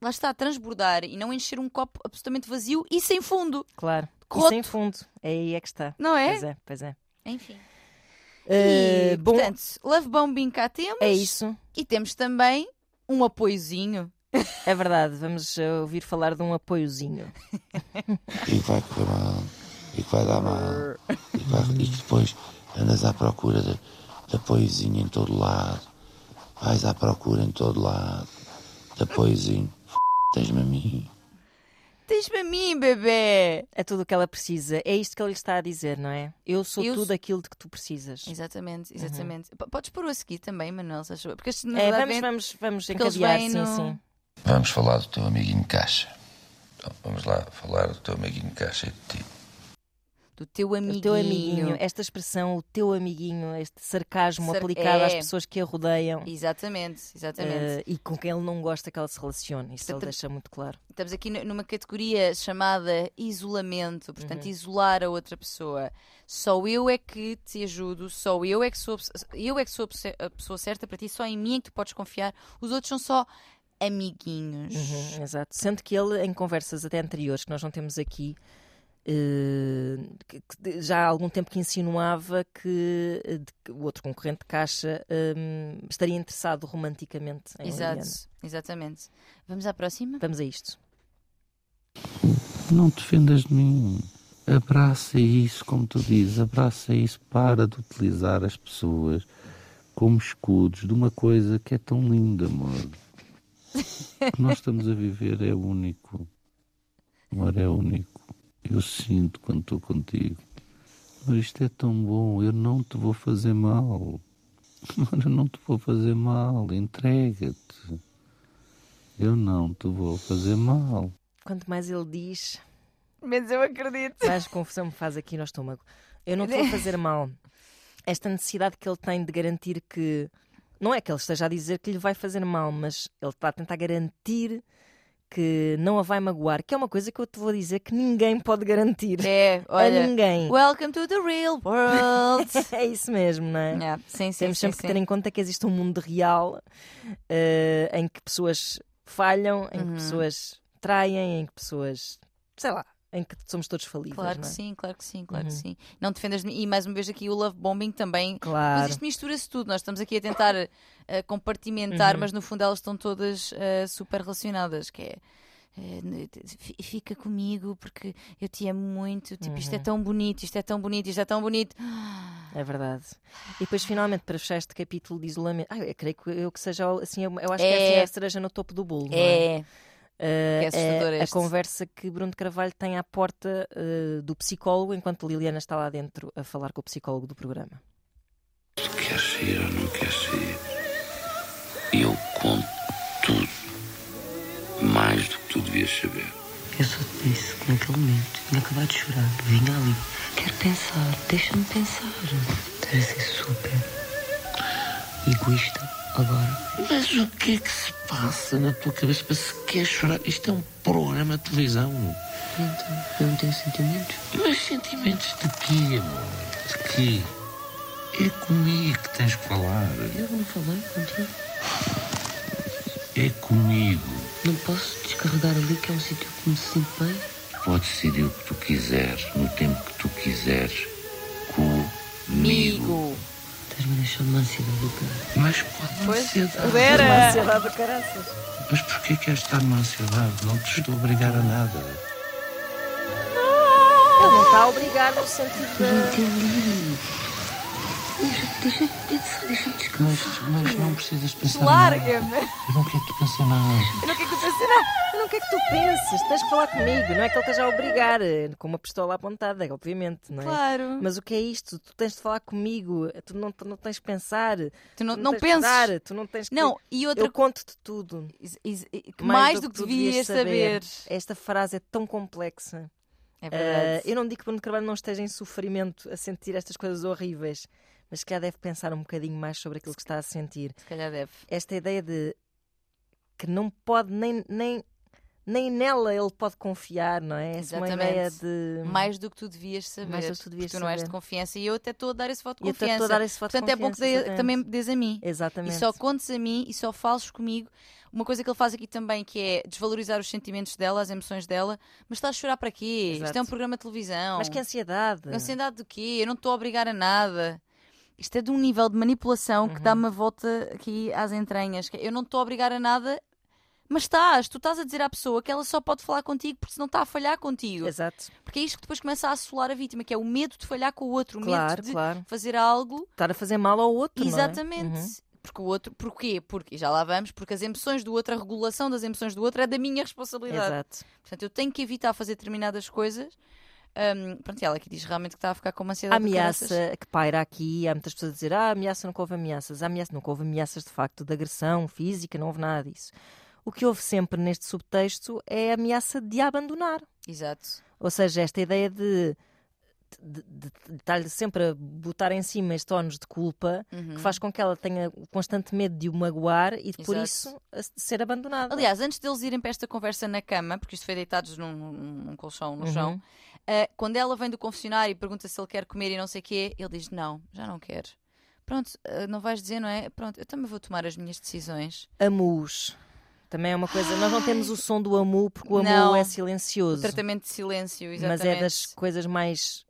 lá está, transbordar e não encher um copo absolutamente vazio e sem fundo, Claro. E Roto. sem fundo. É aí é que está. não é? Pois é, pois é. Enfim. Eh, e, bom, portanto, love bombing cá temos é isso. e temos também um apoiozinho. É verdade. Vamos eh, ouvir falar de um apoiozinho. e que vai correr mal, e que vai dar mal, e vai- e depois andas à procura de, de apoiozinho em todo lado, vais à procura em todo lado, de apoiozinho, F- tens-me a mim. Tens-me a mim, bebê! É tudo o que ela precisa. É isto que ele lhe está a dizer, não é? Eu sou Eu tudo sou- aquilo de que tu precisas. Exatamente, exatamente. P- Podes pôr o a seguir também, Manuel, se achou? Porque este, na É, vamos, vem- vamos, vamos encadear, sim, no- sim. Vamos falar do teu amiguinho Caixa. Então, vamos lá falar do teu amiguinho Caixa e de ti. Do teu amiguinho. O teu amiguinho, esta expressão, o teu amiguinho, este sarcasmo Sar- aplicado às é. pessoas que a rodeiam Exatamente, exatamente. eh, e com quem ele não gosta que ela se relacione. Isso ele deixa muito claro. Estamos aqui nu- numa categoria chamada isolamento, portanto, Uhum. isolar a outra pessoa. Só eu é que te ajudo, só eu é que sou, eu é que sou a pessoa- certa para ti, só em mim é que tu podes confiar. Os outros são só amiguinhos. Uhum, exato. Sendo que ele, em conversas até anteriores, que nós não temos aqui, já há algum tempo que insinuava que, eh, o outro concorrente de caixa eh, estaria interessado romanticamente em Exato, Liliana. exatamente. Vamos à próxima? Vamos a isto. Não te defendas de mim. Abraça isso, como tu dizes, abraça isso. Para de utilizar as pessoas como escudos de uma coisa que é tão linda, amor. O que nós estamos a viver é único. Amor, é único. Eu sinto quando estou contigo. Mas isto é tão bom, eu não te vou fazer mal. Eu não te vou fazer mal. Entrega-te. Eu não te vou fazer mal. Quanto mais ele diz, Menos eu acredito. mais confusão me faz aqui no estômago. Eu não te vou fazer mal. Esta necessidade que ele tem de garantir que. Não é que ele esteja a dizer que lhe vai fazer mal, mas ele está a tentar garantir que não a vai magoar, que é uma coisa que eu te vou dizer que ninguém pode garantir. É, a olha. ninguém. Welcome to the real world. É isso mesmo, não é? Yeah, sim, sim, Temos sim, sempre que sim. ter em conta que existe um mundo real eh, em que pessoas falham, em Uhum. que pessoas traem, em que pessoas. sei lá, em que somos todos falíveis. Claro que é? sim, claro que sim, claro que Uhum. sim. Não defendas e mais uma vez aqui o love bombing também. Claro. Mas isto mistura-se tudo. Nós estamos aqui a tentar eh, compartimentar, Uhum. mas no fundo elas estão todas eh, super relacionadas. Que é eh, fica comigo porque eu te amo muito. Tipo, isto é Uhum. tão bonito, isto é tão bonito, isto é tão bonito. É verdade. E depois, finalmente, para fechar este capítulo de isolamento, ah, eu creio que eu que seja assim, eu eu acho que É. essa é a cereja no topo do bolo. não é? É, que é a conversa que Bruno de Carvalho tem à porta eh, do psicólogo, enquanto Liliana está lá dentro a falar com o psicólogo do programa. Tu queres sair ou não queres sair? Eu conto tudo. Mais do que tu devias saber. Eu só te disse que naquele momento tinha acabado de chorar. Vinha ali. Quero pensar, deixa-me pensar. A ser super egoísta agora. Mas o que é que se passa na tua cabeça para se queres chorar? Isto é um programa de televisão. Então, eu não tenho sentimentos. Mas sentimentos de quê, amor? De quê? É comigo que tens que falar. Eu não falei contigo. É comigo. Não posso descarregar ali que é um sítio que me sinto bem. Podes decidir o que tu quiseres, no tempo que tu quiseres. Comigo. Amigo. Estás-me a deixar uma ansiedade do cara. Mas pode não Pois, ser dado. Vera. Ansiedade do caraças. Mas porquê queres estar numa ansiedade? Não te estou a obrigar a nada. está a obrigar no sentido da. Entendi. Deixa, deixa, deixa descansar. Mas, mas não precisas pensar Larga-me! Eu não quero que tu penses nada. Eu não quero que tu penses nada. Eu não quero que tu penses, tens que falar comigo, não é que ele esteja a obrigar, eh, com uma pistola apontada, obviamente, não é? Claro. Mas o que é isto? Tu tens de falar comigo, tu não, tu não tens de pensar, Tu não, tu não tens de penses. dar, tu não tens que. Não, e outra Eu conto-te tudo. Is- is- que mais, do que, tu devias saber. Esta frase é tão complexa. É verdade. eu não digo que Bruno Carvalho não esteja em sofrimento a sentir estas coisas horríveis, mas que deve pensar um bocadinho mais sobre aquilo que está a sentir. Se calhar deve. Esta ideia de que não pode nem, nem, nem nela ele pode confiar, não é? Essa é uma Exatamente. ideia de. Mais do que tu devias saber. Mais do que tu devias tu não és de confiança e eu até estou a dar esse voto de E eu estou confiança. a dar esse voto de Portanto, é bom que confiança, exatamente. também me des a mim. Exatamente. E só contes a mim e só fales comigo. Uma coisa que ele faz aqui também que é desvalorizar os sentimentos dela, as emoções dela. Mas estás a chorar para quê? Isto é um Exato. programa de televisão. Mas que ansiedade. Ansiedade do quê? Eu não estou a obrigar a nada. Isto é de um nível de manipulação que Uhum. dá uma volta aqui às entranhas. que Eu não estou a obrigar a nada, mas estás. Tu estás a dizer à pessoa que ela só pode falar contigo porque senão está a falhar contigo. Exato. Porque é isto que depois começa a assolar a vítima, que é o medo de falhar com o outro, o Claro, medo de claro. fazer algo Estar a fazer mal ao outro. não é? Exatamente. Uhum. Porque o outro, porquê? Porque, e já lá vamos, porque as emoções do outro, a regulação das emoções do outro é da minha responsabilidade. Exato. Portanto, eu tenho que evitar fazer determinadas coisas. Hum, pronto, e ela aqui diz realmente que está a ficar com uma A ansiedade. do ameaça que paira aqui, há muitas pessoas a dizer: ah, a ameaça nunca houve ameaças. A ameaça nunca houve ameaças de facto de agressão física, não houve nada disso. O que houve sempre neste subtexto é a ameaça de a abandonar. Exato. Ou seja, esta ideia de, estar-lhe sempre a botar em cima este ónus de culpa Uhum. que faz com que ela tenha constante medo de o magoar e de, por isso a- ser abandonada. Aliás, antes deles irem para esta conversa na cama, porque isto foi deitados num, num- num colchão no Uhum. chão, ah, quando ela vem do confessionário e pergunta se ele quer comer e não sei o quê, ele diz: Não, já não quero. Pronto, ah, não vais dizer, não é? Pronto, eu também vou tomar as minhas decisões. Amus. Também é uma coisa. Nós não temos o som do amu porque o amu Não. é O silencioso. tratamento de silêncio, mas exatamente. é das coisas mais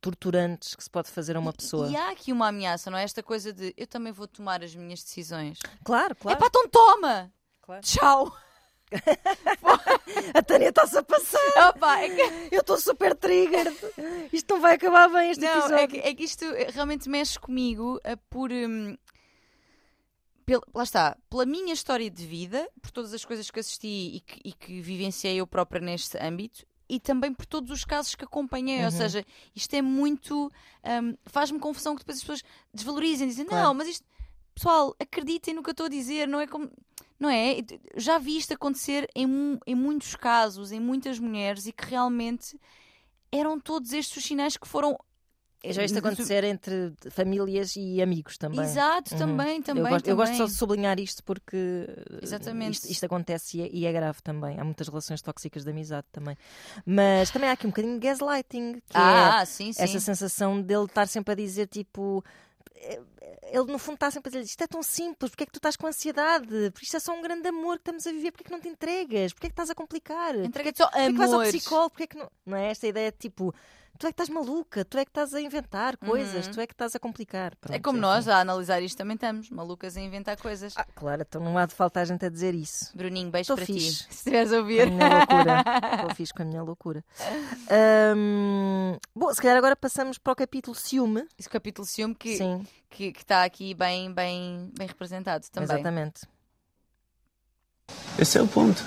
torturantes que se pode fazer a uma pessoa. E há aqui uma ameaça, não é? Esta coisa de eu também vou tomar as minhas decisões. Claro, É claro. pá, então toma! Claro. Tchau! A Tânia está-se a passar. Opa, é que, Eu estou super triggered. Isto não vai acabar bem este não, episódio. é que, é que isto realmente mexe comigo eh, por. hum, lá está, pela minha história de vida, por todas as coisas que assisti e que, e que vivenciei eu própria neste âmbito. E também por todos os casos que acompanhei, ou Uhum. seja, isto é muito. hum, faz-me confusão que depois as pessoas desvalorizem, dizem, Claro. não, mas isto. Pessoal, acreditem no que eu estou a dizer, não é como. Não é? Já vi isto acontecer em, em muitos casos, em muitas mulheres, e que realmente eram todos estes os sinais que foram. Eu já isto acontecer entre famílias e amigos também. Exato, Uhum. também, também. eu, gosto, eu gosto só também. de sublinhar isto porque Exatamente. Isto, isto acontece e é, e é grave também. Há muitas relações tóxicas de amizade também. Mas também há aqui um bocadinho de gaslighting, que Ah, é sim, sim. essa sensação dele estar sempre a dizer tipo. Eh, Ele no fundo está sempre a dizer isto é tão simples, porque é que tu estás com ansiedade? Porque isto é só um grande amor que estamos a viver, porque é que não te entregas? Porque é que estás a complicar? Entrega-te só Porquê é que vais ao amor. psicólogo? Porquê é que não... não é esta ideia de tipo, tu é que estás maluca, tu é que estás a inventar coisas, Uhum. tu é que estás a complicar. É Pronto, como enfim. nós, a analisar isto também estamos, malucas a inventar coisas. Ah, claro, então não há de falta a gente a dizer isso. Bruninho, beijo Tô para fixe. ti. Se estiveres a Com a ouvir. minha loucura. Estou fixe com a minha loucura. Ahm, bom, se calhar agora passamos para o capítulo ciúme. Esse capítulo ciúme que, que, que está aqui bem, bem, bem representado também. exatamente. Esse é o ponto.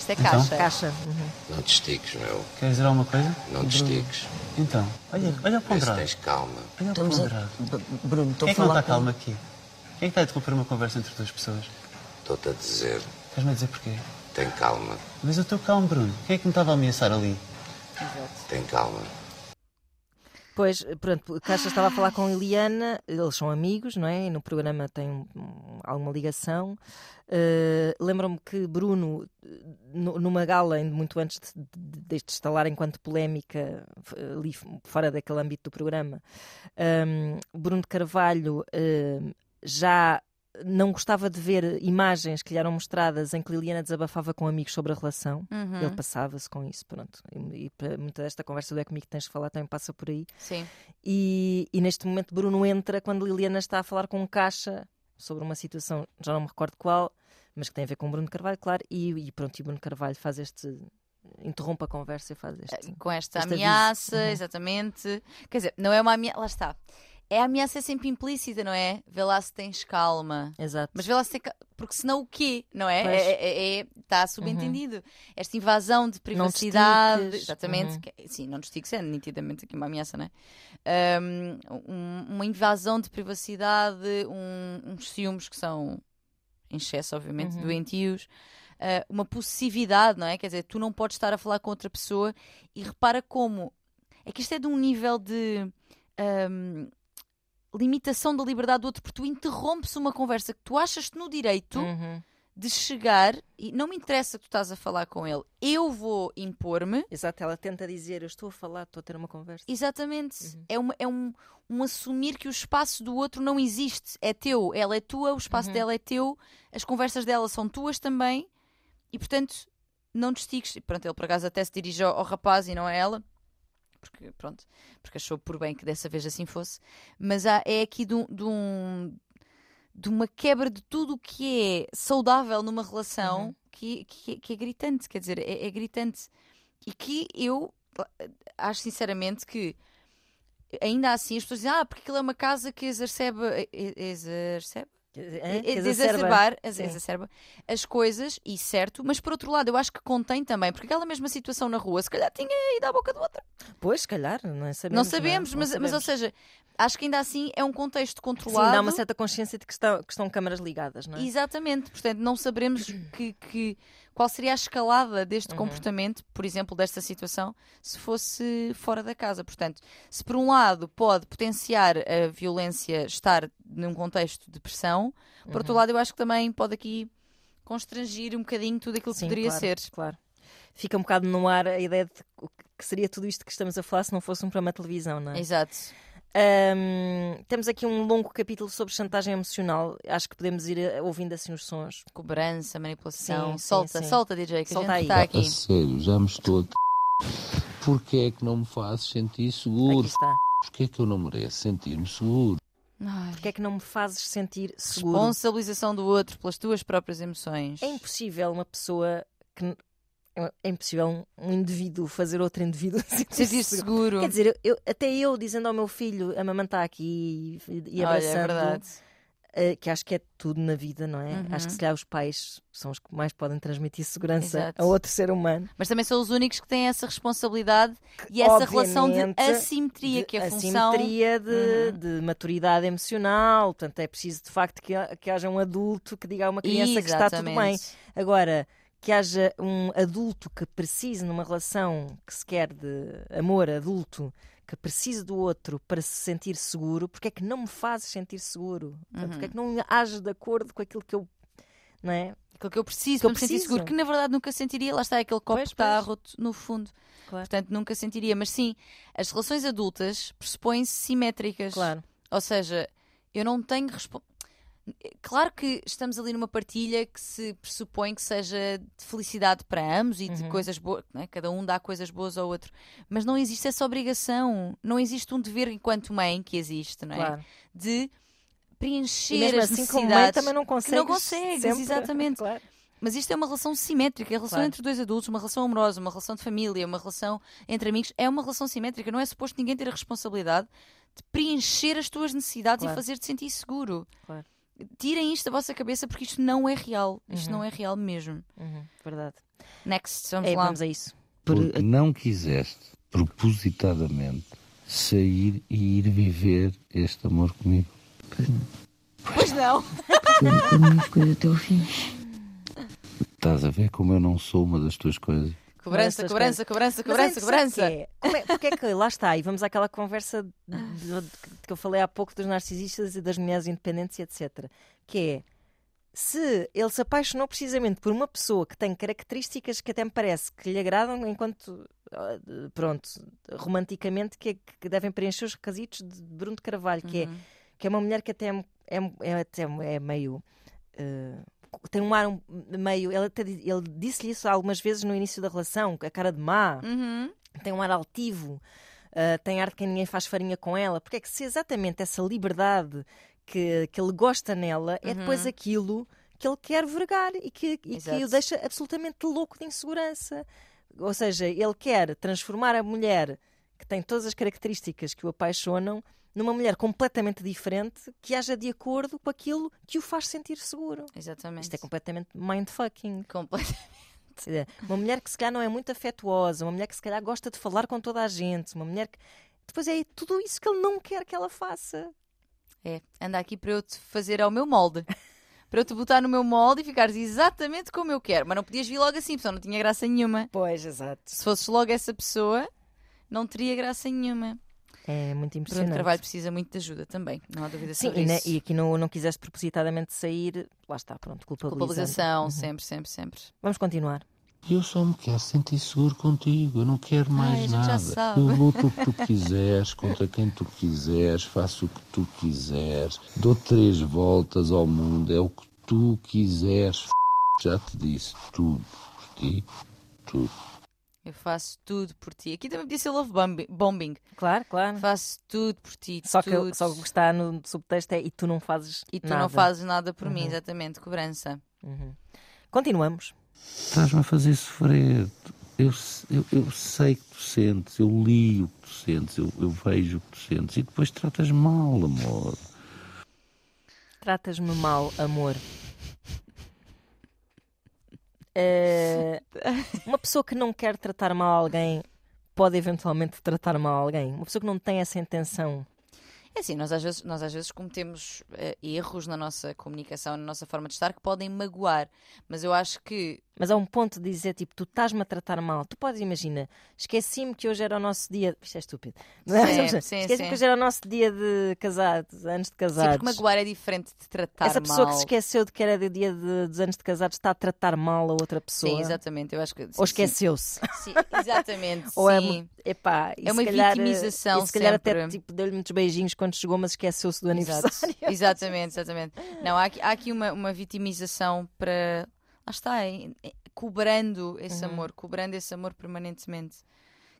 Isto é Então? caixa. Caixa. uhum. Não te estiques, meu. Queres dizer alguma coisa? Não te estiques. Então, olha, olha o Vê se ponderado. tens calma. Olha o Estamos a... Bruno, estou Quem a é que não falar está calmo aqui? Quem é que está a interromper uma conversa entre duas pessoas? Estou-te a dizer, Estás-me a dizer porquê? tem calma, Mas eu estou calmo, Bruno. Quem é que me estava a ameaçar ali? tem calma. Pois, pronto, Caixa estava a falar com Eliana, eles são amigos, não é? E no programa tem um- um- alguma ligação. Uh, Lembro-me que Bruno, nu- numa gala, muito antes de, de- deste estalar enquanto polémica, ali fora daquele âmbito do programa, um, Bruno de Carvalho um, já não gostava de ver imagens que lhe eram mostradas em que Liliana desabafava com amigos sobre a relação. Uhum. Ele passava-se com isso, pronto. E, e para muita desta conversa do É Comigo que tens de falar também passa por aí. Sim. E, e neste momento Bruno entra quando Liliana está a falar com um caixa sobre uma situação, já não me recordo qual, mas que tem a ver com Bruno Carvalho, claro, e, e pronto, e Bruno Carvalho faz este interrompe a conversa e faz este. com esta, ameaça, Uhum. exatamente. Quer dizer, não é uma ameaça, lá está. É a ameaça é sempre implícita, não é? Vê lá se tens calma. Exato. Mas vê lá se tem calma. Porque senão o quê? Não é? Uhum. É- é- é- Está subentendido. Esta invasão de privacidade. Exatamente. Uhum. que- sim, não te estiques, é nitidamente aqui uma ameaça, não é? Um- uma invasão de privacidade, um- uns ciúmes que são em excesso, obviamente, Uhum. doentios. Uh, uma possessividade, não é? Quer dizer, tu não podes estar a falar com outra pessoa e repara como. É que isto é de um nível de. um, limitação da liberdade do outro, porque tu interrompes uma conversa que tu achas-te no direito Uhum. De chegar e não me interessa que tu estás a falar com ele, eu vou impor-me. Exato, ela tenta dizer: Eu estou a falar, estou a ter uma conversa. Exatamente. Uhum. É, uma- é um, um assumir que o espaço do outro não existe. É teu, ela é tua, o espaço Uhum. dela é teu, as conversas dela são tuas também e, portanto, não te estiques. E Pronto, ele por acaso até se dirige ao, ao rapaz e não a ela. Porque, pronto, porque achou por bem que dessa vez assim fosse. Mas há, é aqui de, um, de, um- de uma quebra de tudo o que é saudável numa relação Uhum. que, que, que é gritante. Quer dizer, é, é gritante. E que eu acho sinceramente que ainda assim as pessoas dizem, ah, porque aquilo é uma casa que exacerba. e- exacerbar ex- Sim. exacerba as coisas, e certo, mas por outro lado, eu acho que contém também, porque aquela mesma situação na rua, se calhar tinha ido à boca do outro. Pois, se calhar, não é? sabemos. não sabemos, é? Não mas, mas ou sabemos. seja, acho que ainda assim é um contexto Sim, controlado. dá uma certa consciência de que estão, que estão câmaras ligadas, não é? Exatamente, portanto, não saberemos que, que- qual seria a escalada deste Uhum. comportamento, por exemplo, desta situação, se fosse fora da casa. Portanto, se por um lado pode potenciar a violência estar num contexto de pressão, por Uhum. outro lado, eu acho que também pode aqui constrangir um bocadinho tudo aquilo que Sim, poderia claro, ser. Claro. Fica um bocado no ar a ideia de que seria tudo isto que estamos a falar se não fosse um programa de televisão, não é? Exato. Ahm, temos aqui um longo capítulo sobre chantagem emocional. Acho que podemos ir eh, ouvindo assim os sons. Cobrança, manipulação. Sim, sim, solta, sim. solta, DJ, que Solta a gente aí. está A aqui. sério, já me estou a... Porquê é que não me fazes sentir Aqui seguro? está. Porquê é que eu não mereço sentir-me seguro? Ai, Porque é que não me fazes sentir seguro? Responsabilização do outro pelas tuas próprias emoções. É impossível uma pessoa que. N- É impossível um, indivíduo fazer outro indivíduo sentir Sentir seguro. Quer dizer, eu, eu- até eu dizendo ao meu filho, a mamãe está aqui e, e Olha, abraçando, é verdade. eh, que acho que é tudo na vida, não é? Uhum. Acho que se calhar os pais são os que mais podem transmitir segurança Exato. a outro ser humano. Mas também são os únicos que têm essa responsabilidade e essa relação de assimetria, de que é a função. assimetria de, Uhum. de maturidade emocional. Portanto, é preciso de facto que, que haja um adulto que diga a uma criança que está tudo bem. Exatamente. Agora, que haja um adulto que precise numa relação que se quer de amor adulto, que precise do outro para se sentir seguro, porque é que não me fazes sentir seguro? Uhum. Porque é que não ages de acordo com aquilo que eu. Não é? Aquilo que eu preciso Que eu para me sentir preciso. seguro, que na verdade nunca sentiria. Lá está aquele copo Pois, que está roto no fundo. Claro. Portanto, nunca sentiria. Mas sim, as relações adultas pressupõem-se simétricas. Claro. Ou seja, eu não tenho. Claro que estamos ali numa partilha que se pressupõe que seja de felicidade para ambos e de Uhum. coisas boas, não é? cada um dá coisas boas ao outro, mas não existe essa obrigação, não existe um dever enquanto mãe que existe, não é? Claro. De preencher E mesmo as assim, como mãe, necessidades. também não consegues. não consegues, sempre. exatamente. Claro. Mas isto é uma relação simétrica, a relação Claro. entre dois adultos, uma relação amorosa, uma relação de família, uma relação entre amigos, é uma relação simétrica. Não é suposto ninguém ter a responsabilidade de preencher as tuas necessidades Claro. e fazer-te sentir seguro. Claro. Tirem isto da vossa cabeça porque isto não é real. Isto Uhum. não é real mesmo. Uhum, verdade. Next, vamos É, lá. vamos a isso. Porque não quiseste, propositadamente, sair e ir viver este amor comigo. Pois não. com a minha coisa até ao fim. Estás a ver como eu não sou uma das tuas coisas? Cobrança, cobrança, cobrança, Mas cobrança, é, cobrança. é? Como é, porque é que lá está, e vamos àquela conversa de- de- que eu falei há pouco dos narcisistas e das mulheres independentes e etc. Que é se ele se apaixonou precisamente por uma pessoa que tem características que até me parece que lhe agradam enquanto ah, pronto, romanticamente que, é- que devem preencher os requisitos de Bruno de Carvalho, que, é, Uhum. que é uma mulher que até é, é, é, até é meio eh, tem um ar um- meio. Ele, até ele disse-lhe isso algumas vezes no início da relação, a cara de má, Uhum. tem um ar altivo, ah, tem ar de quem ninguém faz farinha com ela. Porque é que se exatamente essa liberdade que, que ele gosta nela é depois aquilo que ele quer vergar e que, e que o deixa absolutamente louco de insegurança. Ou seja, ele quer transformar a mulher que tem todas as características que o apaixonam numa mulher completamente diferente que haja de acordo com aquilo que o faz sentir seguro. Exatamente. Isto é completamente mindfucking. Completamente. Uma mulher que se calhar não é muito afetuosa, uma mulher que se calhar gosta de falar com toda a gente, uma mulher que. Depois é tudo isso que ele não quer que ela faça. É, anda aqui para eu te fazer ao meu molde. Para eu te botar no meu molde e ficares exatamente como eu quero. Mas não podias vir logo assim, pessoal, não tinha graça nenhuma. Pois, exato. Se fosses logo essa pessoa, não teria graça nenhuma. É muito Bruno impressionante. Carvalho precisa muito de ajuda também, não há dúvida Sim, sobre e, isso. e aqui não, não quiseste propositadamente sair, lá está, pronto, culpabilizando. Culpabilização, Uhum. sempre, sempre, sempre. Vamos continuar. Eu só me quero sentir seguro contigo, eu não quero mais a gente já nada. sabe. Eu luto o que tu quiseres, contra quem tu quiseres, faço o que tu quiseres, dou três voltas ao mundo, é o que tu quiseres. f***. Já te disse tudo por ti, tudo. Eu faço tudo por ti. Aqui também podia ser love bombi- bombing. Claro, claro. Faço tudo por ti. Só que, tudo. só que o que está no subtexto é e tu não fazes E tu nada. não fazes nada por mim, Uhum. exatamente. Cobrança. Continuamos. Estás-me a fazer sofrer. Eu, eu, eu sei que tu sentes, eu li o que tu sentes, eu, eu vejo o que tu sentes e depois tratas mal, amor. Tratas-me mal, amor. Eh, uma pessoa que não quer tratar mal alguém pode eventualmente tratar mal alguém. Uma pessoa que não tem essa intenção. É assim, nós às vezes, nós às vezes cometemos eh, erros na nossa comunicação, na nossa forma de estar, que podem magoar. Mas eu acho que Mas há um ponto de dizer, tipo, tu estás-me a tratar mal. Tu podes, imagina, esqueci-me que hoje era o nosso dia. Isto é estúpido. Sim, sim, esqueci-me sim. que hoje era o nosso dia de casados, anos de sim, casados. porque magoar é diferente de tratar Essa pessoa mal. que se esqueceu de que era de dia de, dos anos de casados está a tratar mal a outra pessoa. Sim, exatamente. Eu acho que, Ou sim, esqueceu-se. sim, exatamente. Ou é, sim. epá, É uma calhar, vitimização e se calhar até sempre. tipo, deu-lhe muitos beijinhos quando chegou, mas esqueceu-se do Exato. aniversário. Exatamente, exatamente. Não, há aqui, há aqui uma, uma vitimização para. Lá está, é- é- cobrando esse Uhum. amor, cobrando esse amor permanentemente.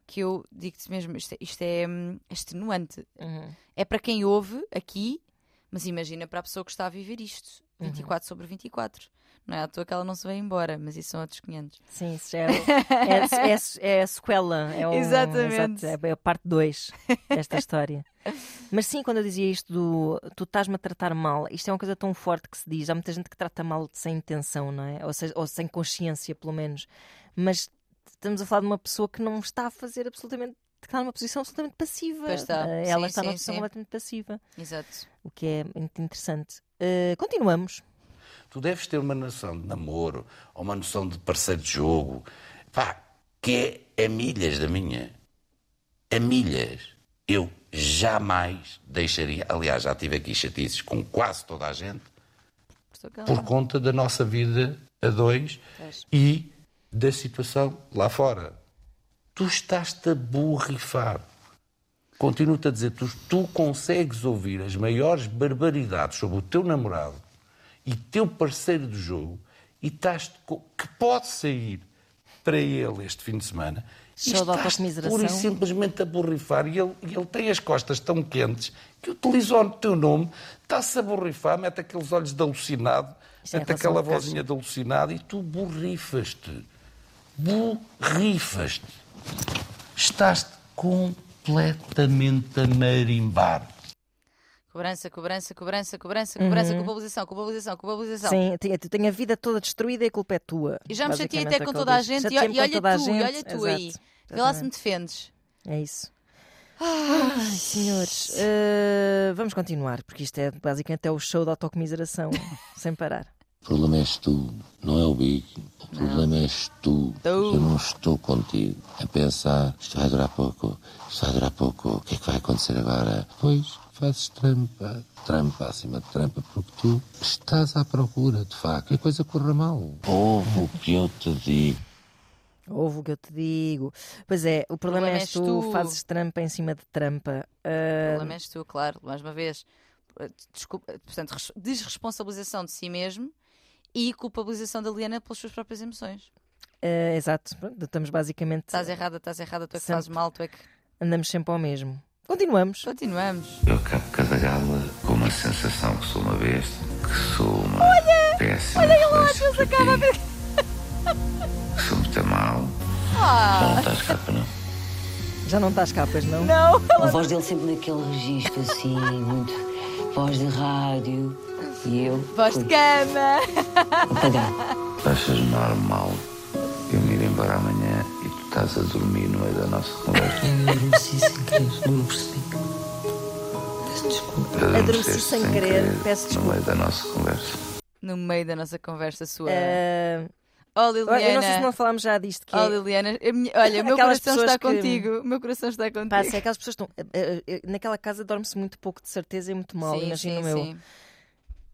Que eu digo-te mesmo, isto é, isto é hum, extenuante. Uhum. É para quem ouve aqui, mas imagina para a pessoa que está a viver isto. Uhum. 24 sobre 24. Não é à toa que ela não se vai embora, mas isso são outros 500. Sim, isso é, é, é- é a sequela. É o, Exatamente. exato, é a parte 2 desta história. Mas sim, quando eu dizia isto do tu estás-me a tratar mal, isto é uma coisa tão forte que se diz. Há muita gente que trata mal sem intenção, não é? Ou, seja, ou sem consciência, pelo menos. Mas estamos a falar de uma pessoa que não está a fazer absolutamente. que está numa posição absolutamente passiva. Pois está. Eh, Sim, Ela está sim, numa posição sim. completamente passiva. Exato. O que é muito interessante. Eh, continuamos. Tu deves ter uma noção de namoro ou uma noção de parceiro de jogo, pá, que é a milhas da minha. A milhas. Eu jamais deixaria. Aliás, já tive aqui chatices com quase toda a gente por conta da nossa vida a dois e da situação lá fora. Tu estás-te a borrifar. Continuo-te a dizer, tu, tu consegues ouvir as maiores barbaridades sobre o teu namorado e teu parceiro de jogo e estás que pode sair para ele este fim de semana Show autocomiseração. pura e simplesmente a borrifar e ele, e ele tem as costas tão quentes que utilizou o teu nome, está-se a borrifar, mete aqueles olhos de alucinado, Isso é mete relação aquela vozinha de alucinado e tu borrifas-te. Borrifas-te. Estás completamente a marimbar. Cobrança, cobrança, cobrança, cobrança, cobrança, culpabilização, culpabilização, culpabilização. Sim, tu tens a vida toda destruída e a culpa é tua. E já me chateei Basicamente até é com toda a gente. E, e olha tu, e olha tu aí. Vê lá se me defendes. É isso. Ai, senhores, eh, vamos continuar, porque isto é basicamente é o show de autocomiseração, sem parar. O problema és tu, não é o Big. O problema és tu. Tu. Eu não estou contigo a pensar, isto vai durar pouco, isto vai durar pouco, o que é que vai acontecer agora? Pois, fazes trampa, trampa acima de trampa, porque tu estás à procura, de facto, que a coisa corra mal. Ouve o que eu te digo. Ouve o que eu te digo. Pois é, o problema, problema és és tu, tu. fazes trampa em cima de trampa. O Eh, problema és tu, claro, mais uma vez. Desculpa, portanto, res- desresponsabilização de si mesmo e culpabilização da Liana pelas suas próprias emoções. eh, exato, estamos basicamente. Estás errada, estás errada, tu é que Sempre. fazes mal, tu é que. Andamos sempre ao mesmo. Continuamos. Continuamos. Eu acabo cada gala com uma sensação que sou uma besta, que sou uma péssima influência para ti, que sou muito mal, Já não estás capa, não? Já não estás capas, não? Não! A voz dele sempre naquele registro assim, muito. Voz de rádio. E eu. Voz de cama! apagar. Achas normal eu me ir embora amanhã e tu estás a dormir no meio da nossa conversa? Eu adormeci sem querer, não me percebi. Peço desculpa. Adormeci sem querer, peço No desculpa. meio da nossa conversa. No meio da nossa conversa sua. Ah, Oh, eu não sei se Liliana. não falámos já disto. Que Oh, é, Liliana. minha- olha, o meu coração está que- contigo. O meu coração está contigo. pá, é aquelas pessoas estão. ah, ah, ah, naquela casa dorme-se muito pouco de certeza e muito mal, sim, imagino sim, sim.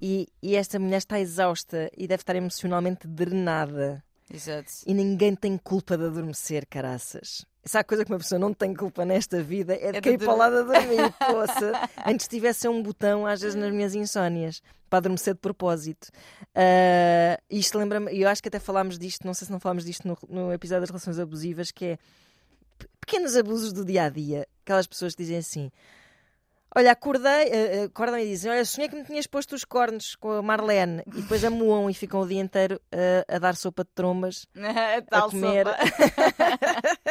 E, e esta mulher está exausta e deve estar emocionalmente drenada. Exato. E ninguém tem culpa de adormecer, caraças. Se há coisa que uma pessoa não tem culpa nesta vida é de É cair para o lado a dormir, poça. Antes tivesse um botão, às vezes, nas minhas insónias, para adormecer de propósito. Ah, isto lembra-me, e eu acho que até falámos disto, não sei se não falámos disto no, no episódio das relações abusivas, que é pe- pequenos abusos do dia a dia. Aquelas pessoas que dizem assim. Olha, acordei, eh, eh, acordam e dizem: Olha, sonhei que me tinhas posto os cornos com a Marlene. E depois amuam e ficam o dia inteiro eh, a dar sopa de trombas Tal a comer. sopa.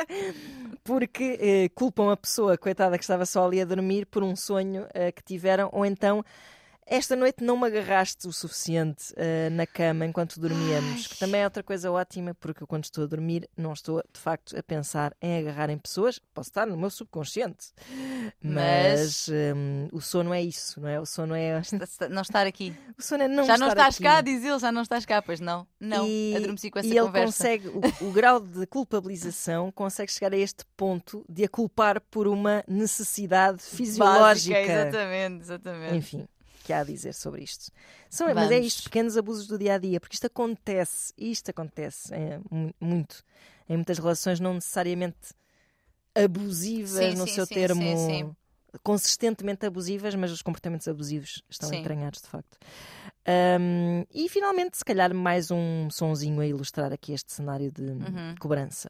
porque culpam a pessoa, coitada, que estava só ali a dormir por um sonho que tiveram, ou então esta noite não me agarraste o suficiente eh, na cama enquanto dormíamos, que também é outra coisa ótima, porque eu, quando estou a dormir não estou de facto a pensar em agarrar em pessoas, posso estar no meu subconsciente, mas, Mas- hum, o sono é isso, não é? O sono é. Não estar aqui. O sono é não já não estás aqui. cá, diz ele, já não estás cá, pois não. Não, E, adormeci com essa e ele conversa. consegue, o, o grau de culpabilização consegue chegar a este ponto de a culpar por uma necessidade fisiológica. Básica, exatamente, exatamente. Enfim, que há a dizer sobre isto. São, mas é isto, pequenos abusos do dia a dia, porque isto acontece, isto acontece é, mu- muito em muitas relações, não necessariamente abusivas Sim, no sim, seu sim, termo. Consistentemente abusivas, mas os comportamentos abusivos estão entranhados de facto. Ahm, e finalmente, se calhar, mais um sonzinho a ilustrar aqui este cenário de Uhum. cobrança.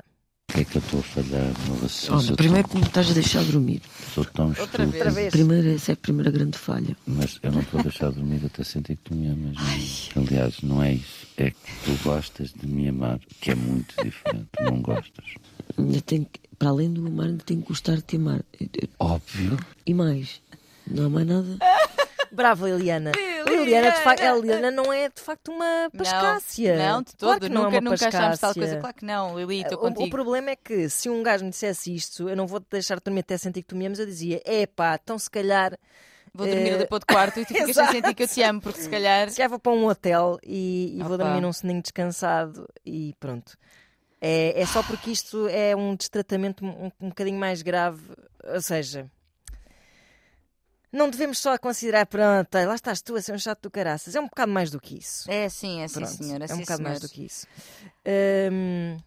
O que é que eu estou a falhar no raciocínio? Olha, primeiro que me estás a deixar dormir. Sou tão Outra estúpido. vez. Outra vez. Primeiro, essa é a primeira grande falha. Mas eu não estou a deixar dormir até sentir que tu me amas. não. Aliás, não é isso. É que tu gostas de me amar, que é muito diferente. Tu não gostas. Ainda tenho que- para além do amar, ainda tenho que gostar de te amar. Óbvio. E mais, não há mais nada. Bravo, Liliana. Liliana! De facto, a Liliana não é de facto uma pascácia. Não, de Claro todo. que não é nunca, nunca achámos tal coisa. Claro que não, Lili, estou O, o contigo. problema é que se um gajo me dissesse isto, eu não vou te deixar dormir até sentir que tu me amas, eu dizia, epá, então se calhar, Vou dormir Eh, depois de quarto e tu ficas sem Exato. sentir que eu te amo, porque se calhar. se calhar vou para um hotel e, e vou Opa. dormir num soninho descansado e pronto. É, é só porque isto é um destratamento um, um bocadinho mais grave, ou seja... Não devemos só considerar, pronto, lá estás tu a ser um chato do caraças. É um bocado mais do que isso. É sim, é sim, Pronto, senhor. É, é um sim, bocado mais senhor. do que isso. Hum,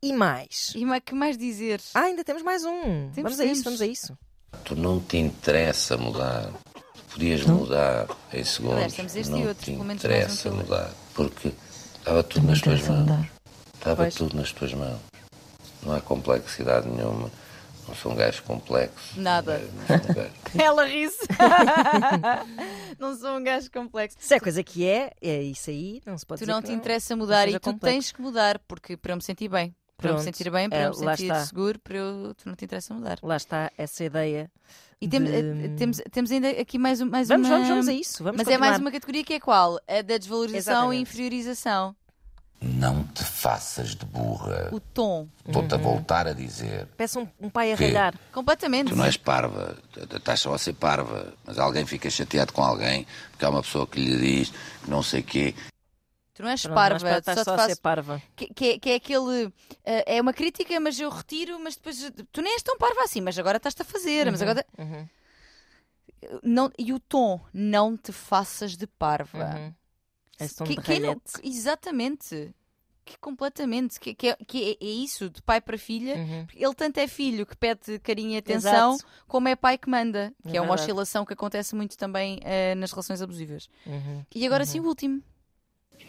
e mais? E o que mais dizer? Ah, ainda temos mais um. Temos, vamos a isso, temos. vamos a isso. Tu não te interessa mudar. Podias mudar em segundos. Aliás, temos este não e outros, te mais um interessa leio. mudar. Porque estava tudo nas tuas mãos. mudar. Estava Pois. tudo nas tuas mãos. Não há complexidade nenhuma. Não sou um gajo complexo. Nada. Não sou um gajo. Ela ri-se. não sou um gajo complexo. Se é coisa que é, é isso aí, não se pode Tu dizer não te interessa mudar e tu complexo. tens que mudar, porque para eu me sentir bem. Para eu me Pronto. sentir bem, para É, eu me lá sentir está. seguro, para eu, tu não te interessa mudar. Lá está essa ideia. E temos, de- eh, temos, temos ainda aqui mais, um- mais Vamos, uma. vamos, vamos a isso. Vamos Mas é mais continuar. uma categoria que é qual? A da desvalorização Exatamente. e inferiorização. Não te faças de burra. O tom. Estou-te a Uhum. voltar a dizer. Peça um, um pai a ralhar. Completamente. Tu não és parva, estás só a ser parva, mas alguém fica chateado com alguém porque há uma pessoa que lhe diz que não sei quê. Tu não és Pronto, parva, estar só só a faço. ser parva. Que, que é, que é aquele. eh, é uma crítica, mas eu retiro, mas depois. Tu nem és tão parva assim, mas agora estás-te a fazer. Mas agora. Uhum. Não, e o tom, não te faças de parva. Uhum. Que- não- exatamente. Que completamente. Que, que é, que é- é isso, de pai para filha. Uhum. Ele tanto é filho que pede carinho e atenção, Exato. como é pai que manda. Que É é, uma verdade. oscilação que acontece muito também eh, nas relações abusivas. Uhum. E agora sim o último.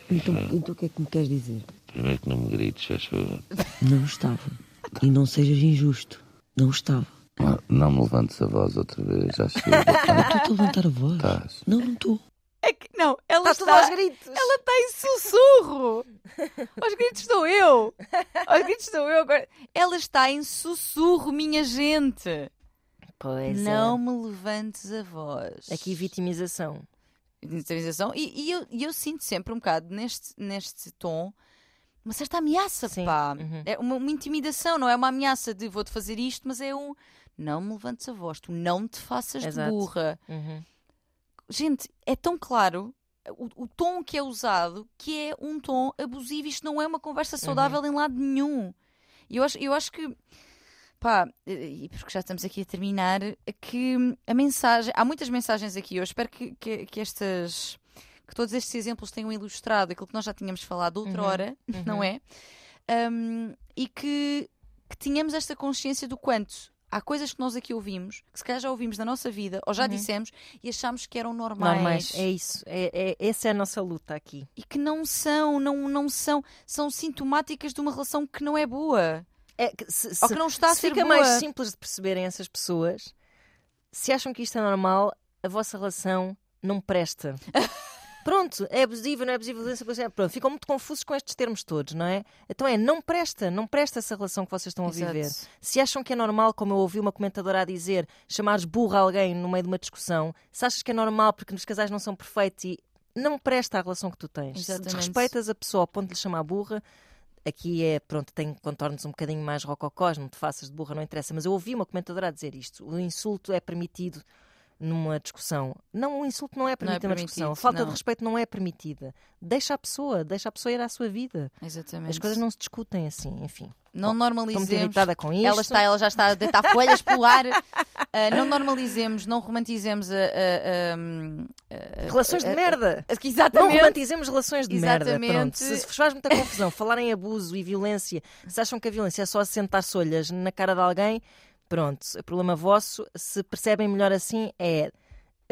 Então, então o que é que me queres dizer? Primeiro que não me grites, faz favor. Não estava. E não sejas injusto. Não estava. Não, não me levantes a voz outra vez, já chega. Estou a levantar a voz. Estás. Não, não estou. É que, Não, ela Está está, aos gritos. ela está em sussurro. aos gritos estou eu. Aos gritos estou eu agora. Ela está em sussurro, minha gente. Pois não é. me levantes a voz. Aqui vitimização. Vitimização. E, e eu, eu sinto sempre um bocado neste, neste tom uma certa ameaça, Sim. pá. Uhum. É uma, uma intimidação, não é uma ameaça de vou-te fazer isto, mas é um não me levantes a voz, tu não te faças Exato. de burra. Uhum. Gente, é tão claro o, o tom que é usado que é um tom abusivo. Isto não é uma conversa saudável em lado nenhum. E eu acho, eu acho que, pá, e porque já estamos aqui a terminar, que a mensagem. Há muitas mensagens aqui. Eu espero que, que, que estas. Que todos estes exemplos tenham ilustrado aquilo que nós já tínhamos falado outra Uhum, hora, não é? Um, e que, que tínhamos esta consciência do quanto há coisas que nós aqui ouvimos, que se calhar já ouvimos na nossa vida, ou já dissemos, e achamos que eram normais. Normais. É isso. É, é- essa é a nossa luta aqui. E que não são, não, não são, são sintomáticas de uma relação que não é boa. É que se, Ou que não está a se ser fica boa. mais simples de perceberem essas pessoas, se acham que isto é normal, a vossa relação não presta. Pronto, é abusiva, não é abusiva, violência, violência, pronto, ficam muito confusos com estes termos todos, não é? Então é, não presta, não presta essa relação que vocês estão a Exato. viver. Se acham que é normal, como eu ouvi uma comentadora a dizer, chamares burra alguém no meio de uma discussão, se achas que é normal porque os casais não são perfeitos e não presta a relação que tu tens. Se Exatamente. desrespeitas a pessoa ao ponto de lhe chamar burra, aqui é, pronto, tem contornos um bocadinho mais rococós, não te faças de burra, não interessa. Mas eu ouvi uma comentadora a dizer isto: o insulto é permitido numa discussão. Não, o insulto não é permitido numa discussão. A permitido, falta não. de respeito não é permitida. Deixa a pessoa, deixa a pessoa ir à sua vida. Exatamente. As coisas não se discutem assim, enfim. Não normalizemos. com isto. Ela, está, ela já está a deitar folhas pelo ar. Ah, não normalizemos, não romantizemos a. a- a- a- Relações de merda! a- Não Exatamente. romantizemos relações de merda. Exatamente. Pronto. Se se faz muita confusão falar em abuso e violência, se acham que a violência é só assentar solhas na cara de alguém, pronto, problema vosso. Se percebem melhor assim, é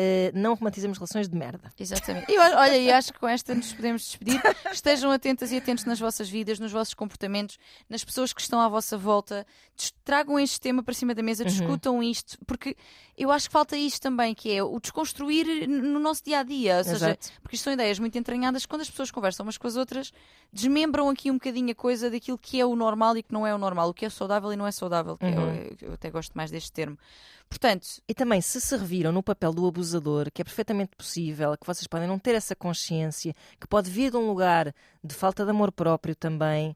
eh, não romantizemos relações de merda. Exatamente. E eu- olha, e acho que com esta nos podemos despedir. Estejam atentas e atentos nas vossas vidas, nos vossos comportamentos, nas pessoas que estão à vossa volta. Tragam este tema para cima da mesa, Uhum. discutam isto, porque eu acho que falta isto também, que é o desconstruir no nosso dia a dia. Ou seja, Exato. porque isto são ideias muito entranhadas. Quando as pessoas conversam umas com as outras, desmembram aqui um bocadinho a coisa daquilo que é o normal e que não é o normal, o que é saudável e não é saudável. É Uhum. o- eu até gosto mais deste termo. Portanto, E também, se se reviram no papel do abusador, que é perfeitamente possível, que vocês podem não ter essa consciência, que pode vir de um lugar de falta de amor próprio também.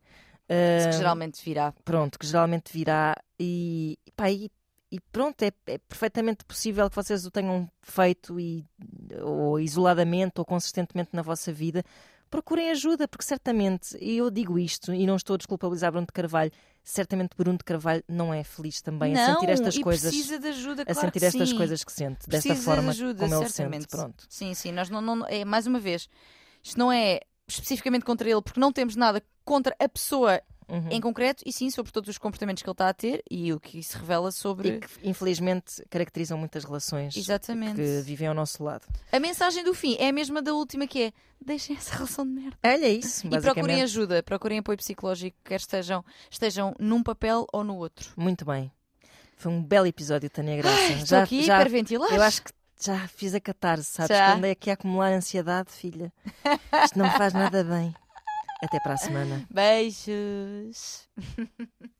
eh, que geralmente virá. pronto, que geralmente virá e, pá, e, e pronto, é, é perfeitamente possível que vocês o tenham feito e, ou isoladamente ou consistentemente na vossa vida. Procurem ajuda, porque certamente, e eu digo isto e não estou a desculpabilizar Bruno de Carvalho, certamente Bruno de Carvalho não é feliz também a não, sentir estas coisas. precisa de ajuda, A claro sentir que estas sim. coisas que sente, desta Precisa forma de ajuda, como ele certamente. sente. Pronto. Sim, sim, nós não, não- é mais uma vez, isto não é especificamente contra ele, porque não temos nada contra a pessoa Uhum. em concreto, e sim sobre todos os comportamentos que ele está a ter e o que isso revela sobre. E que infelizmente caracterizam muitas relações Exatamente. que vivem ao nosso lado. A mensagem do fim é a mesma da última, que é deixem essa relação de merda. Olha isso, E procurem ajuda, procurem apoio psicológico, quer estejam, estejam num papel ou no outro. Muito bem. Foi um belo episódio, Tânia Graça. Estou aqui a hiperventilar. Eu acho que já fiz a catarse, sabes? Já? Que andei aqui a acumular ansiedade, filha. Isto não faz nada bem. Até para a semana. Beijos.